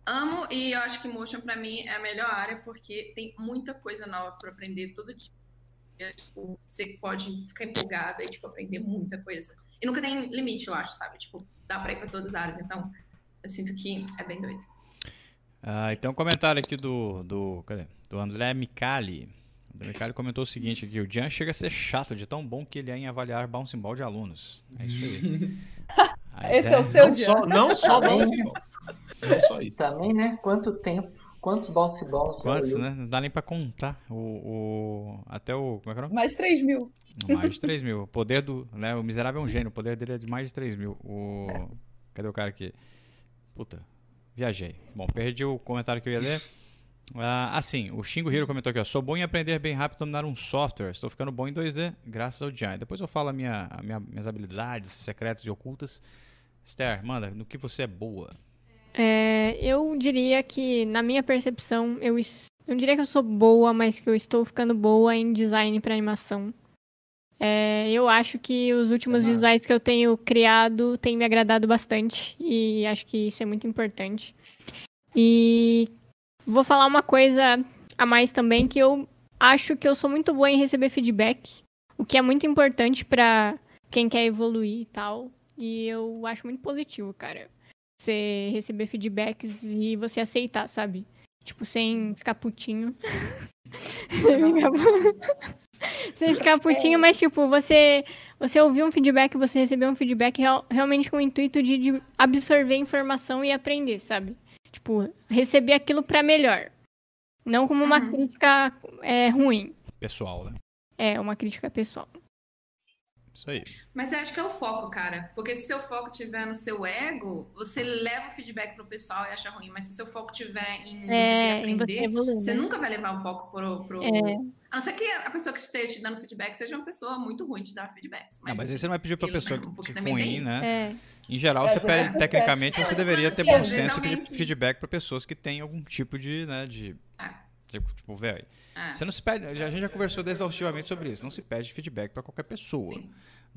amo e eu acho que motion pra mim é a melhor área porque tem muita coisa nova para aprender todo dia. Tipo, você pode ficar empolgada e tipo aprender muita coisa. E nunca tem limite, eu acho, sabe? Tipo, dá pra ir pra todas as áreas. Então, eu sinto que é bem doido. Ah, e tem um comentário aqui do, do, cadê? do André Micali. O André Micali comentou o seguinte aqui, o Jean chega a ser chato de tão bom que ele é em avaliar bouncing ball de alunos. É isso aí. <laughs> Esse é o seu Não dia. só, não só Tá bouncy ball. Não só isso. Também, né? Quanto tempo, quantos bounce balls já Quantos, né? Não dá nem pra contar. O, o, até o, como é que é o nome? Mais 3 mil. Mais de 3 mil. O poder do. Né, o miserável é um gênio. O poder dele é de mais de 3 mil. O... Cadê o cara aqui? Puta. Viajei. Bom, perdi o comentário que eu ia ler. Ah, assim, o Shingo Hiro comentou aqui, ó. Sou bom em aprender bem rápido a dominar um software. Estou ficando bom em 2D, graças ao Giant. Depois eu falo a minha, a minha- minhas habilidades secretas e ocultas. Esther, manda, no que você é boa? É, eu diria que, na minha percepção, eu não diria que eu sou boa, mas que eu estou ficando boa em design para animação. É, eu acho que os últimos massa. visuais que eu tenho criado têm me agradado bastante e acho que isso é muito importante. E vou falar uma coisa a mais também, que eu acho que eu sou muito boa em receber feedback, o que é muito importante para quem quer evoluir e tal. E eu acho muito positivo, cara você receber feedbacks e você aceitar, sabe? Tipo, sem ficar putinho. sem, <laughs> ficar... sem ficar putinho, mas tipo, você você ouvir um feedback, você receber um feedback real- realmente com o intuito de, de absorver informação e aprender, sabe? Tipo, receber aquilo pra melhor. Não como uma Uhum. crítica é, ruim. Pessoal, né? É, uma crítica pessoal. Isso aí. Mas eu acho que é o foco, cara. Porque se seu foco estiver no seu ego, você leva o feedback pro pessoal e acha ruim. Mas se seu foco estiver em você É, você aprender, evoluir. você né? nunca vai levar o foco pro. pro... É. A não ser que a pessoa que esteja te dando feedback seja uma pessoa muito ruim de dar feedbacks. Não, mas aí você não vai pedir pra pessoa que tem ruim, né? É. Em geral, É, você pede, tecnicamente, É, você mas deveria ter assim, bom senso e pedir que- feedback pra pessoas que têm algum tipo de, né, de... Ah. Tipo, tipo, velho, Ah, você não se pede, a gente já conversou exaustivamente sobre isso, não se pede feedback pra qualquer pessoa,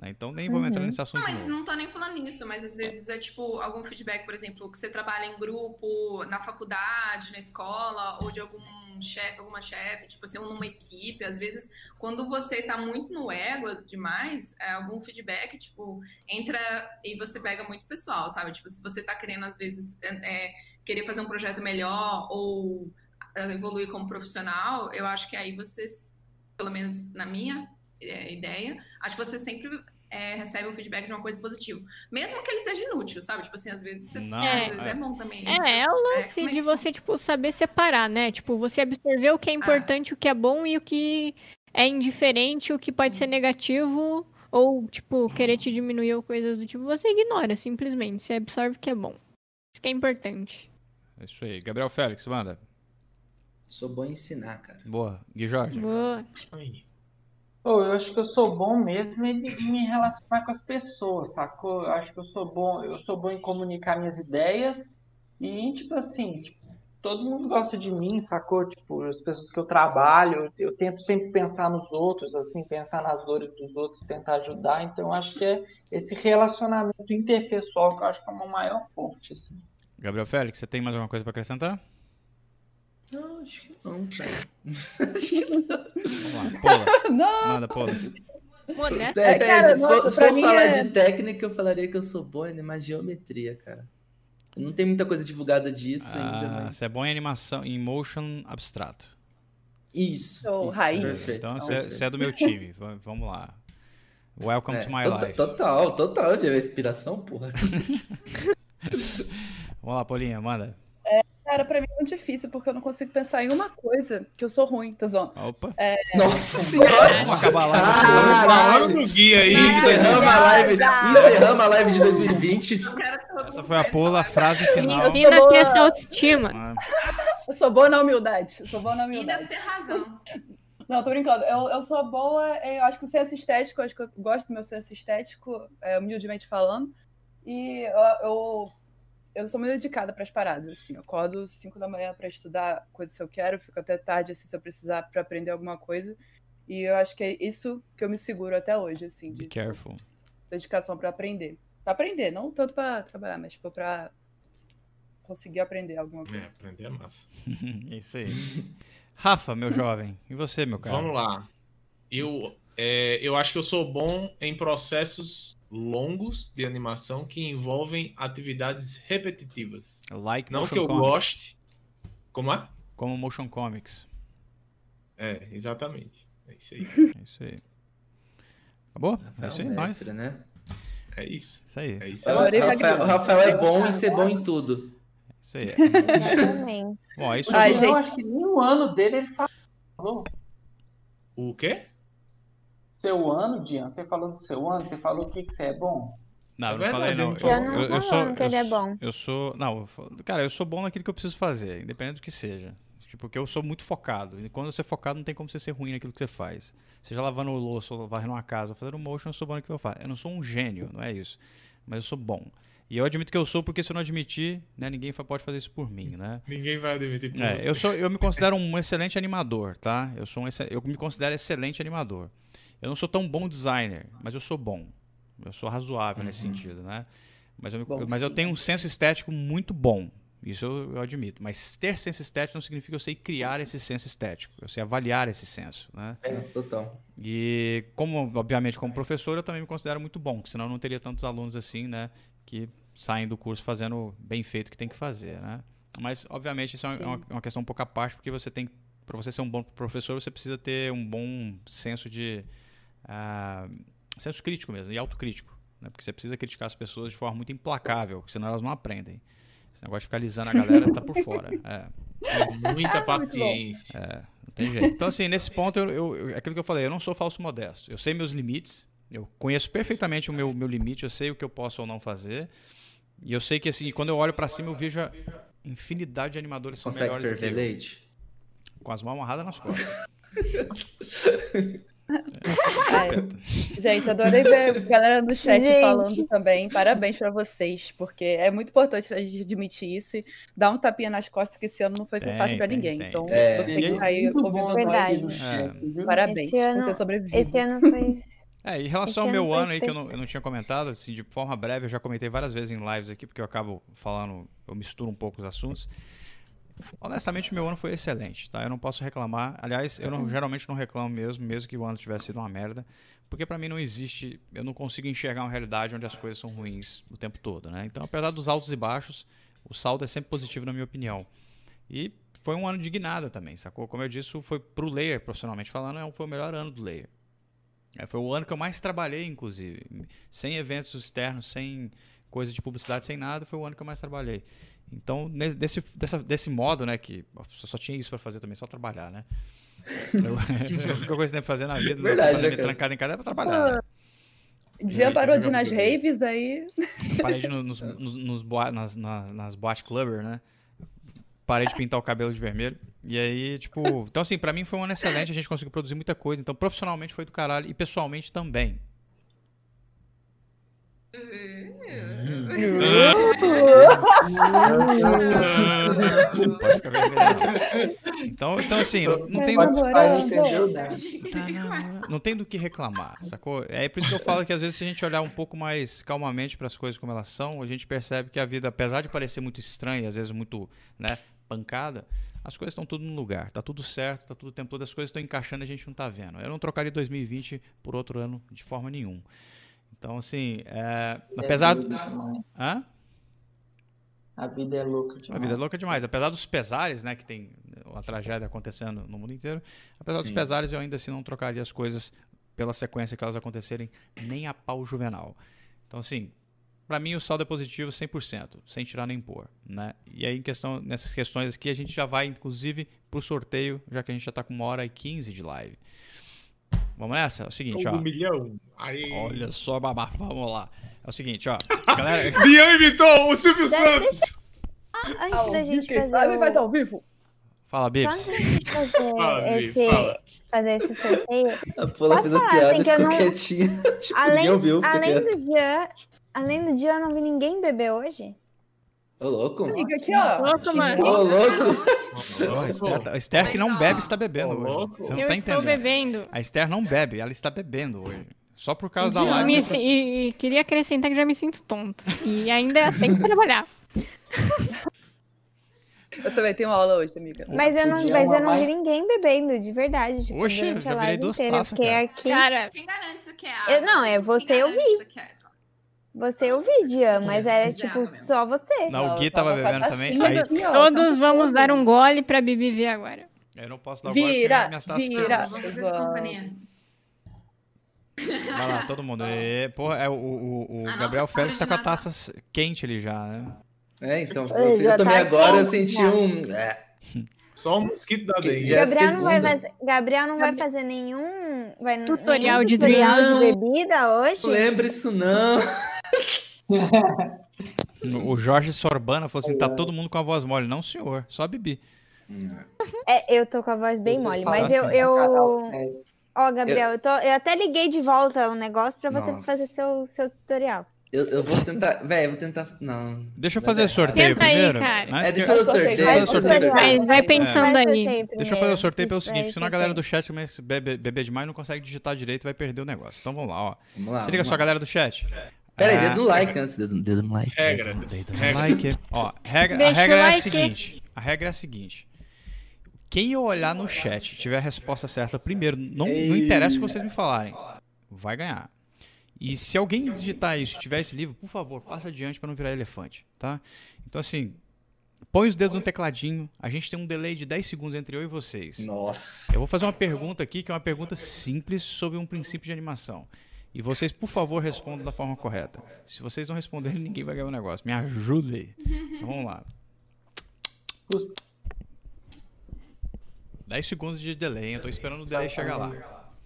né? Então nem vamos entrar nesse Não, assunto de mas não tô nem falando nisso, mas às vezes é tipo algum feedback, por exemplo, que você trabalha em grupo, na faculdade, na escola, ou de algum chefe, alguma chefe, tipo assim, ou numa equipe. Às vezes, quando você tá muito no ego demais, é, algum feedback, tipo, entra e você pega muito pessoal, sabe? Tipo, se você tá querendo, às vezes, é, é, querer fazer um projeto melhor ou evoluir como profissional, eu acho que aí você, pelo menos na minha é, ideia, acho que você sempre é, recebe um feedback de uma coisa positiva. Mesmo que ele seja inútil, sabe? Tipo assim, às vezes, você, Não, às vezes é. é. bom também. É, é o lance mas, de tipo, você, tipo, saber separar, né? Tipo, você absorver o que é importante, o que é bom e o que é indiferente, o que pode ser negativo, ou, tipo, querer te diminuir ou coisas do tipo, você ignora, simplesmente. Você absorve o que é bom. Isso que é importante. É isso aí. Gabriel Félix, manda. Sou bom em ensinar, cara. Boa. Gui Jorge. Boa. Eu acho que eu sou bom mesmo em me relacionar com as pessoas, sacou? Eu acho que eu sou bom, eu sou bom em comunicar minhas ideias e, tipo assim, tipo, todo mundo gosta de mim, sacou? Tipo, as pessoas que eu trabalho, eu, eu tento sempre pensar nos outros, assim, pensar nas dores dos outros, tentar ajudar. Então, eu acho que é esse relacionamento interpessoal que eu acho que é uma maior forte, assim. Gabriel Félix, você tem mais alguma coisa pra acrescentar? Não, acho que não, cara. <laughs> acho que não. Vamos lá. Pola. <laughs> Não! Manda, Pola. Modesto. É, cara, se for, nossa, se for falar é- de técnica, eu falaria que eu sou bom em geometria, cara. Não tem muita coisa divulgada disso ainda, Ah, mas... você é bom em animação, em motion abstrato. Isso. Sou isso, raiz. perfeito, Então você perfeito. você é do meu time. <laughs> Va- Vamos lá. Welcome É, to my tota- life. Total, total, de inspiração, porra. Vamos lá, Paulinha, manda. Cara, pra mim é muito difícil, porque eu não consigo pensar em uma coisa que eu sou ruim, tá zoando? Opa. Nossa senhora! Vamos acabar! Falando do guia aí. Encerramos a live, encerramos a live de 2020. Eu quero todo Essa foi a Pola, a frase final. Ensina a boa. ter essa autoestima. Ah, Eu sou boa na humildade. Eu sou boa na live. E humildade. deve ter razão. Não, tô brincando. Eu, eu sou boa, eu acho que o senso estético, eu acho que eu gosto do meu senso estético, é, humildemente falando. E eu, eu, eu sou muito dedicada para as paradas, assim. Eu acordo 5 da manhã para estudar coisas que eu quero, fico até tarde, assim, se eu precisar para aprender alguma coisa. E eu acho que é isso que eu me seguro até hoje, assim, be de careful. dedicação para aprender. Pra aprender, não tanto para trabalhar, mas tipo, para conseguir aprender alguma É, coisa. aprender é massa. <laughs> Isso aí. Rafa, meu jovem. E você, meu cara? Vamos lá. Eu, é, eu acho que eu sou bom em processos longos de animação que envolvem atividades repetitivas. Like Não que eu comics. goste. Como é? Como motion comics. É, exatamente. É isso aí. É isso aí. Acabou? É isso aí, nós. mestre, né? É isso. Isso aí. É isso O aí. Adorei Rafael, o Rafael é bom em ser bom em tudo. Isso aí. Exatamente. Bom, é isso Ai, eu acho que nem o ano dele ele falou. O quê? Seu ano, Dian, você falou do seu ano, você falou o que, que você é bom. Não, eu É não falei não. eu não eu, sou, falando que eu ele é sou- bom. Eu sou. Não, eu cara, eu sou bom naquilo que eu preciso fazer, independente do que seja. Tipo, porque eu sou muito focado. E quando você é focado, não tem como você ser ruim naquilo que você faz. Seja lavando o louço, ou varrendo uma casa, ou fazendo motion, eu sou bom naquilo que eu faço. Eu não sou um gênio, não é isso. Mas eu sou bom. E eu admito que eu sou, porque se eu não admitir, né, ninguém pode fazer isso por mim, né? <laughs> Ninguém vai admitir por É, você. eu, sou, eu me considero um excelente animador, tá? Eu, sou um, eu me considero excelente animador. Eu não sou tão bom designer, mas eu sou bom. Eu sou razoável nesse sentido, né? Mas, eu, me- Bom, mas eu tenho um senso estético muito bom. Isso eu, eu admito. Mas ter senso estético não significa que eu sei criar esse senso estético. Eu sei avaliar esse senso, né? Nossa, total. E como, obviamente, como professor, eu também me considero muito bom, porque senão eu não teria tantos alunos assim, né, que saem do curso fazendo bem feito o que tem que fazer, né? Mas, obviamente, isso é uma, é é uma questão um pouco à parte, porque você tem, para você ser um bom professor, você precisa ter um bom senso de, ah, senso crítico mesmo, e autocrítico, né? Porque você precisa criticar as pessoas de forma muito implacável, porque senão elas não aprendem. Esse negócio de ficar lisando a galera tá por fora. <laughs> É. Muita bom. paciência. Não tem jeito. Então, assim, nesse ponto, eu, eu- eu- é aquilo que eu falei, eu não sou falso modesto. Eu sei meus limites, eu conheço perfeitamente o meu, meu limite, eu sei o que eu posso ou não fazer. E eu sei que, assim, quando eu olho pra cima, eu vejo a infinidade de animadores Você que são consegue melhores ferver leite? com as mãos amarradas nas costas. <laughs> Ai, gente, adorei ver a galera no chat Gente. falando também. Parabéns pra vocês, porque é muito importante a gente admitir isso e dar um tapinha nas costas, que esse ano não foi Tem, fácil pra tem, ninguém. tem. Então, É. você que tá aí ouvindo bom nós, É. viu? parabéns Esse por ano- ter sobrevivido. Esse ano foi. É, em relação ao Esse meu ano ano aí, que eu não, eu não tinha comentado, assim, de forma breve, eu já comentei várias vezes em lives aqui, porque eu acabo falando, eu misturo um pouco os assuntos. Honestamente, meu ano foi excelente, tá? Eu não posso reclamar. Aliás, eu não- geralmente não reclamo mesmo, mesmo que o ano tivesse sido uma merda, porque pra mim não existe, eu não consigo enxergar uma realidade onde as coisas são ruins o tempo todo, né? Então, apesar dos altos e baixos, o saldo é sempre positivo na minha opinião. E foi um ano de guinada também, sacou? Como eu disse, foi pro Layer, profissionalmente falando, é foi o melhor ano do Layer. É, foi o ano que eu mais trabalhei, inclusive. Sem eventos externos, sem coisa de publicidade, sem nada, foi o ano que eu mais trabalhei. Então, nesse, desse, dessa- desse modo, né, que só, só tinha isso pra fazer também, só trabalhar, né? Eu, <laughs> a única coisa que tem pra fazer na vida, Verdade, né, trancado em casa é pra trabalhar, né? Dia parou de ir nas raves, aí. Parei de ir no- nos, nos, nos boa- nas, nas, nas boate clubber, né? Parei de pintar o cabelo de vermelho. E aí, tipo. Então, assim, pra mim foi um ano excelente, a gente conseguiu produzir muita coisa. Então, profissionalmente foi do caralho e pessoalmente também. Pode ficar vermelho, não. Então, então assim, não, não tem. Tá, não, não, não tem do que reclamar, sacou? É por isso que eu falo que às vezes se a gente olhar um pouco mais calmamente para as coisas como elas são, a gente percebe que a vida, apesar de parecer muito estranha, às vezes muito, né, pancada, as coisas estão tudo no lugar, tá tudo certo, tá tudo o tempo todo, as coisas estão encaixando e a gente não tá vendo. Eu não trocaria 2020 por outro ano de forma nenhuma. Então, assim, é, apesar... Hã? A vida é louca demais. A vida é louca demais. Apesar dos pesares, né, que tem uma tragédia acontecendo no mundo inteiro, apesar dos Sim. pesares, eu ainda assim não trocaria as coisas pela sequência que elas acontecerem nem a pau juvenal. Então, assim, pra mim o saldo é positivo 100%, sem tirar nem pôr, né? E aí, em questão, nessas questões aqui, a gente já vai, inclusive, pro sorteio, já que a gente já tá com uma hora e 15 de live. Vamos nessa? É o seguinte, Um ó. milhão. Aí. Olha só, babá, vamos lá. É o seguinte, ó. <laughs> Galera, Bian imitou o Silvio Deixa- Santos. Antes Ao da gente fazer sabe o... faz ao vivo. fala, Bibs. antes da gente fazer, <laughs> Fala, Bi, esse, fala. fazer esse sorteio, A Paula fez a falar, piada assim, que eu não- quietinha. <laughs> tipo, além, ficou além do dia, além do dia, eu não vi ninguém beber hoje. Ô, louco. Amiga, aqui, ó. Louco, mano. Ô, louco. A Esther, tá- a Esther que não bebe está bebendo ó, hoje. louco. Você não Eu tá estou entendendo. bebendo. A Esther não bebe, ela está bebendo hoje. Só por causa da live. Me e, e queria acrescentar que já me sinto tonta. E ainda <laughs> tem que trabalhar. Eu também tenho aula hoje, amiga. Mas eu não, mas eu uma não vi ninguém bebendo, de verdade. Tipo, Oxe, durante a live inteira. Eu taças, fiquei cara. aqui. Cara, Quem garante isso que é Eu- não, é você, eu vi. isso que é água? Você eu vi, Dian, mas era Já, tipo né? só você. Não, o Gui eu tava tava bebendo assim, também. Aí, todos tá vamos dar um gole pra Bibi ver agora. eu não posso dar agora porque Vira, minhas taças vira. quebraram. Vamos fazer Zoando. companhia. Vai lá, todo mundo. E, porra, é, o, o, o A Gabriel Félix tá com a original. taça quente ali já, né? É, então, eu, eu também tá agora eu quente, senti já. um. É, Só o mosquito da dengue. Já- é Gabriel não, vai fazer, Gabriel não vai fazer nenhum, vai, Tutorial nenhum de tutorial de bebida hoje? não lembra isso não. O Jorge Sorbana falou assim: tá todo mundo com a voz mole. Não, senhor, só a Bibi. É, eu tô com a voz bem mole, mas eu, assim, eu... sério. Ó, Gabriel, eu, tô, eu até liguei de volta o negócio pra você Nossa. fazer seu, seu tutorial. Eu, eu vou tentar. <laughs> Véi, eu vou tentar. Não. Deixa eu fazer o sorteio Tenta aí, primeiro. cara. Antes É, deixa eu fazer o Sorteio, vai, eu sorteio. vai. Mas vai pensando Vai aí. Deixa eu fazer o sorteio pelo seguinte: senão a galera do chat começa a beber, beber demais não consegue digitar direito vai perder o negócio. Então vamos lá, ó. Vamos lá. Se liga vamos só, lá. galera do chat. Pera aí, É, dedo no like antes. Dedo, dedo no like. Regra. Dedo no Regra. like. Ó, regra, a Deixa regra é a like. seguinte. A regra é a seguinte. Quem eu olhar no chat e tiver a resposta certa primeiro, não, não interessa o que vocês me falarem, vai ganhar. E se alguém digitar isso e tiver esse livro, por favor, passa adiante para não virar elefante, tá? Então assim, põe os dedos no tecladinho. A gente tem um delay de 10 segundos entre eu e vocês. Nossa. Eu vou fazer uma pergunta aqui, que é uma pergunta simples sobre um princípio de animação. E vocês, por favor, respondam da forma correta. Se vocês não responderem, ninguém vai ganhar o negócio. Me ajudem. Então, vamos lá. 10 segundos de delay, hein? Eu tô esperando o delay chegar lá.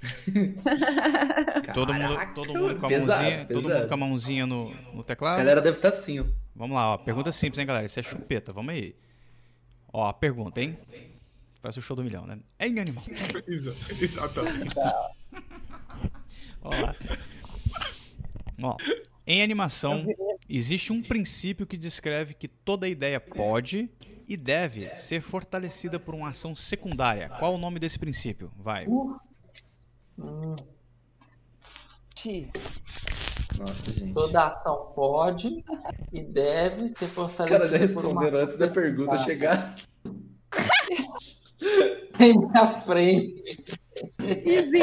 <laughs> Todo mundo, todo mundo com a Pesado, mãozinha, todo mundo pesado. com a mãozinha no, no A teclado. galera deve estar assim, ó. Vamos lá, ó. Pergunta simples, hein, galera? Isso é chupeta. Vamos aí. Ó, a pergunta, hein? Parece o show do milhão, né? Em animal. <laughs> Exa- Exatamente. Ó em animação, existe um princípio que descreve que toda ideia pode e deve ser fortalecida por uma ação secundária. Qual o nome desse princípio? Vai. Hum, Ti. Nossa, gente. toda ação pode e deve ser Os fortalecida caras já responderam antes da pergunta chegar. <laughs> em minha frente. Easy,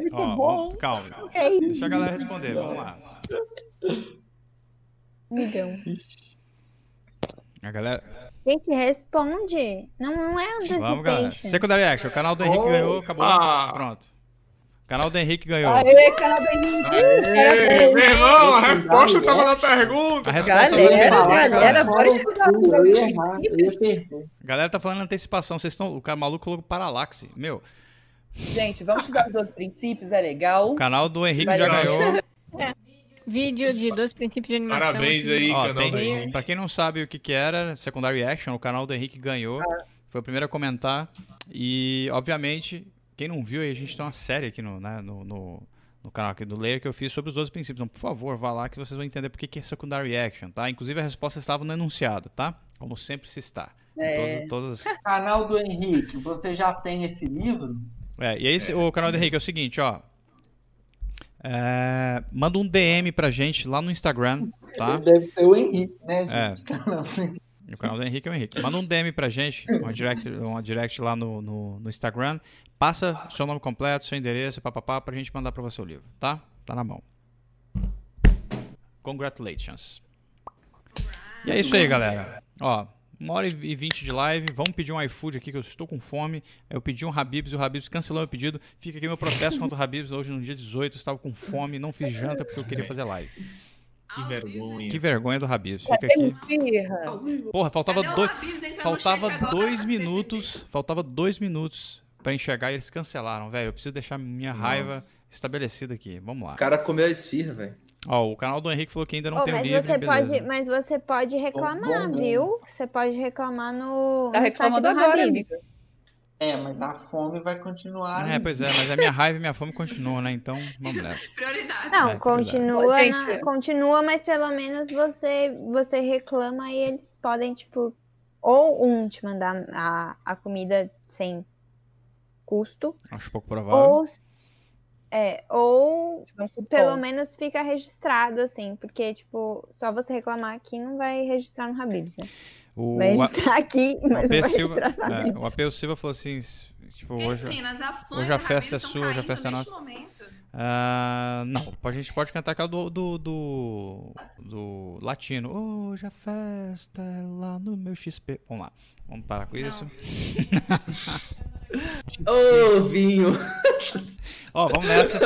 muito Ó, bom. vamos- calma. É Deixa a galera responder. Vamos lá. Migão. A galera. Gente, responde. Não, não é Vamos, galera. Secondary Action. O canal do Henrique Oh. ganhou. Acabou. Ah. Pronto. O canal do Henrique ganhou. Aê, cara da Henrique. Aê, meu irmão, a resposta tava na pergunta. A resposta Galera, galera, galera, bora Eu estudar. ia errar, eu ia perder. A galera tá falando antecipação. Vocês estão. O cara maluco colocou paralaxe. Meu, Gente, vamos estudar os dois princípios, é legal. o canal do Henrique já ganhou. Vídeo de dois princípios de animação. Parabéns aí, Ó, canal tem, do Henrique. pra quem não sabe o que, que era, Secondary Action, o canal do Henrique ganhou. Foi o primeiro a comentar. E, obviamente, quem não viu, aí a gente tem uma série aqui no, né, no, no, no canal aqui do Layer que eu fiz sobre os 12 princípios. Então, por favor, vá lá que vocês vão entender por que, que é Secondary Action, tá? Inclusive, a resposta estava no enunciado, tá? Como sempre se está. É. Todas, todas... Canal do Henrique, você já tem esse livro? É, e aí, esse- o canal do Henrique é o seguinte, ó. É, manda um DM pra gente lá no Instagram, tá? Deve ser o Henrique, né? É. O canal do Henrique é o Henrique. Manda um DM pra gente, uma direct, uma direct lá no, no, no Instagram. Passa seu nome completo, seu endereço, papapá, pra gente mandar pra você o livro, tá? Tá na mão. Congratulations. E é isso aí, galera. Ó, uma hora e vinte de live. Vamos pedir um iFood aqui, que eu estou com fome. Eu pedi um Habibs e o Habibs cancelou meu pedido. Fica aqui meu protesto contra o Habibs hoje no dia 18. Eu estava com fome, não fiz janta porque eu queria fazer live. Que vergonha. Que vergonha do Habibs. Fica aqui. Porra, faltava dois. Faltava dois minutos. Faltava dois minutos pra enxergar e eles cancelaram, velho. Eu preciso deixar minha raiva Nossa. estabelecida aqui. Vamos lá. O cara comeu a esfirra, velho. Ó, o canal do Henrique falou que ainda não Ô, tem mas, livro, você beleza. pode, mas você pode reclamar, bom, viu? Você pode reclamar no, Tá no site reclamando do agora, Habib's. amiga. É, mas a fome vai continuar. É, pois é, mas a minha raiva e minha fome continuam, né? Então, vamos <laughs> nessa. Prioridade. Não, É, continua, verdade. na- continua, mas pelo menos você, você reclama e eles podem, tipo, ou um te mandar a, a comida sem custo, Acho pouco provável. ou é, ou cupom. pelo menos fica registrado, assim, porque, tipo, só você reclamar aqui não vai registrar no Habib's, né? O, Vai registrar aqui, <laughs> o mas não vai Silva, registrar no é, o AP Silva falou assim, tipo, hoje... Hoje, as ações hoje a festa é sua, hoje a festa é nossa. Ah, não, a gente pode cantar aquela do, do, do, do latino. Hoje a festa é lá no meu XP. Vamos lá, vamos parar com isso. <laughs> Ô, vinho! Ó, vamos nessa.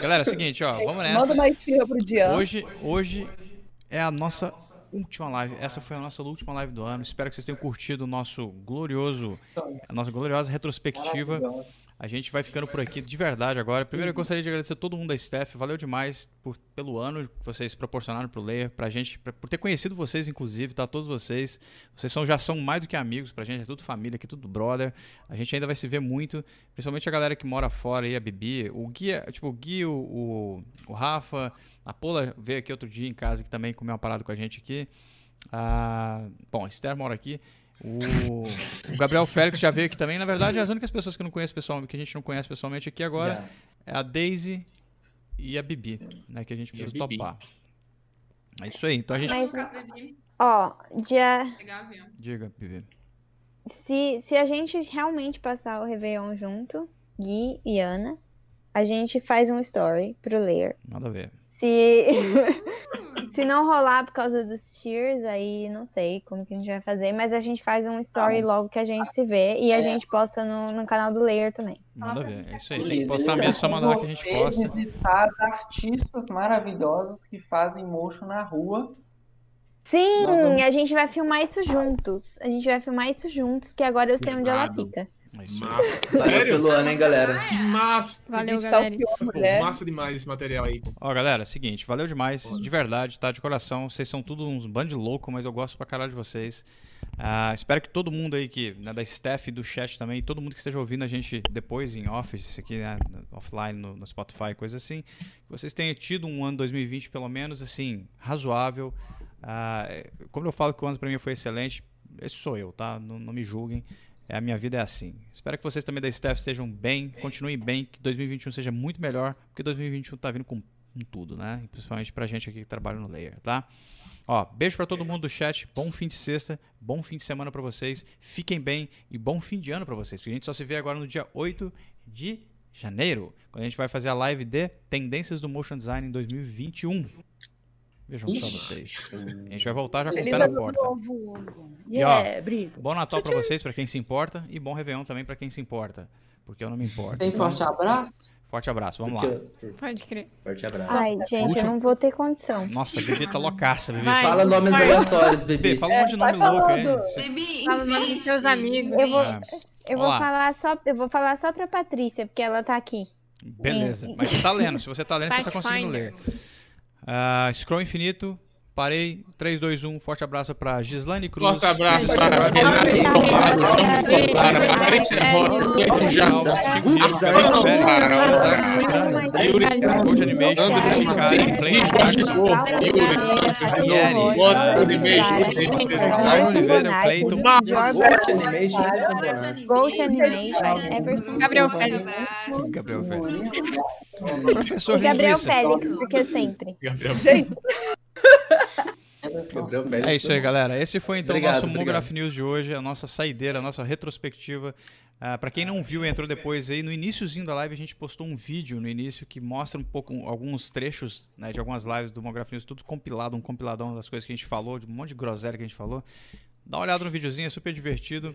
Galera, é o seguinte, ó, vamos nessa. Manda uma esfirra pro Dian. Hoje, hoje é a nossa última live. Essa foi a nossa última live do ano. Espero que vocês tenham curtido o nosso glorioso, a nossa gloriosa retrospectiva. A gente vai ficando por aqui de verdade agora. Primeiro eu gostaria de agradecer a todo mundo da staff. Valeu demais por, pelo ano que vocês proporcionaram pro Layer, pra gente, pra- por ter conhecido vocês, inclusive, tá? Todos vocês. Vocês são, já são mais do que amigos pra gente, é tudo família aqui, tudo brother. A gente ainda vai se ver muito, principalmente a galera que mora fora aí, a Bibi. O Gui, é- tipo, o Gui, o, o, o Rafa, a Pola veio aqui outro dia em casa que também comeu uma parada com a gente aqui. Ah, bom, a Esther mora aqui. O, o Gabriel Félix já veio aqui também. Na verdade, as únicas pessoas que não conheço pessoalmente, que a gente não conhece pessoalmente aqui agora Já. é a Daisy e a Bibi, né? Que a gente a precisa topar. É isso aí. Então a gente. Mas- Ó, dia. Diga, Bibi. se, se a gente realmente passar o Réveillon junto, Gui e Ana, a gente faz um story pro Layer. Nada a ver. Se, <laughs> se não rolar por causa dos cheers, aí não sei como que a gente vai fazer, mas a gente faz um story logo que a gente se vê e a gente posta no, no canal do Layer também. Nada a ver. É isso aí. Tem que postar mesmo, só mandar que a gente posta. visitar as artistas maravilhosas que fazem motion na rua. Sim, vamos- a gente vai filmar isso juntos. A gente vai filmar isso juntos, porque agora eu sei onde ela fica. É isso. Massa. Valeu pelo ano, hein, galera? Que massa. Valeu, Está o galera. pior, Pô, mulher. massa demais esse material aí. Ó, galera, seguinte, valeu demais, de verdade, tá? De coração. Vocês são tudo uns bando de louco, mas eu gosto pra caralho de vocês. Ah, espero que todo mundo aí que, né, da staff e do chat também, todo mundo que esteja ouvindo a gente depois em office, aqui, né, offline, no, no Spotify, coisa assim, que vocês tenham tido um ano 2020 pelo menos, assim, razoável. Ah, é, como eu falo que o ano pra mim foi excelente, esse sou eu, tá? Não, não me julguem. É, a minha vida é assim. Espero que vocês também da staff estejam bem, continuem bem, que 2021 seja muito melhor, porque 2021 tá vindo com, com tudo, né? E principalmente pra gente aqui que trabalha no Layer, tá? Ó, beijo pra todo mundo do chat, bom fim de sexta, bom fim de semana pra vocês, fiquem bem e bom fim de ano pra vocês, porque a gente só se vê agora no dia 8 de janeiro, quando a gente vai fazer a live de Tendências do Motion Design em 2021. Vejam só vocês. A gente vai voltar já com o pé na porta. novo. E, ó, Yeah, Brito. Bom Natal pra vocês, pra quem se importa, e bom Réveillon também pra quem se importa, porque eu não me importo. Tem Então, forte abraço. forte abraço, vamos lá. Porque- Pode crer. Forte abraço. Ai, gente, eu não vou ter condição. Nossa, a Bibi tá loucaça, Bibi. Vai. Fala nomes Vai. aleatórios, Bibi, bebê. fala um monte de vai nome louco falando. Baby, Fala o nome dos seus amigos. Eu vou- É, Eu vou lá. falar só, eu vou falar só pra Patrícia, porque ela tá aqui. beleza, mas você tá lendo, se você tá lendo, você tá conseguindo ler. Ah, Scroll Infinito, parei, 3, 2, 1, forte abraço pra Gislaine Cruz. Forte abraço Forte para Renato para para Yuri, Coach Animation, André Jackson, Yuri, Yuri, Bota Animation, Caio Oliveira, Cleiton, Forte Animation, Anderson Bonatti. Ghost Animation, Gabriel. Félix. Gabriel Félix. E Professor Gabriel. Félix, porque sempre. Gabriel. Gente, Gabriel Félix. <laughs> É isso aí, galera. Esse foi então o nosso. Mograph News de hoje, a nossa saideira, a nossa retrospectiva. Ah, para quem não viu e entrou depois aí, no iníciozinho da live a gente postou um vídeo no início que mostra um pouco, alguns trechos né, de algumas lives do Mograph News, tudo compilado, um compiladão das coisas que a gente falou, de um monte de groselha que a gente falou. Dá uma olhada no videozinho, é super divertido.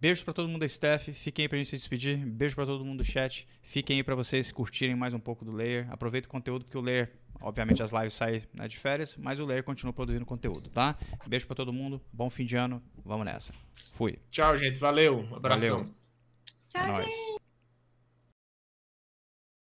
Beijos pra todo mundo da staff. Fiquem aí pra gente se despedir. Beijo pra todo mundo do chat. Fiquem aí pra vocês curtirem mais um pouco do Layer. Aproveita o conteúdo, porque o Layer, obviamente, as lives saem né, de férias, mas o Layer continua produzindo conteúdo, tá? Beijo pra todo mundo. Bom fim de ano. Vamos nessa. Fui. Tchau, gente. Valeu. Um abração. Valeu. Tchau, É nóis. gente.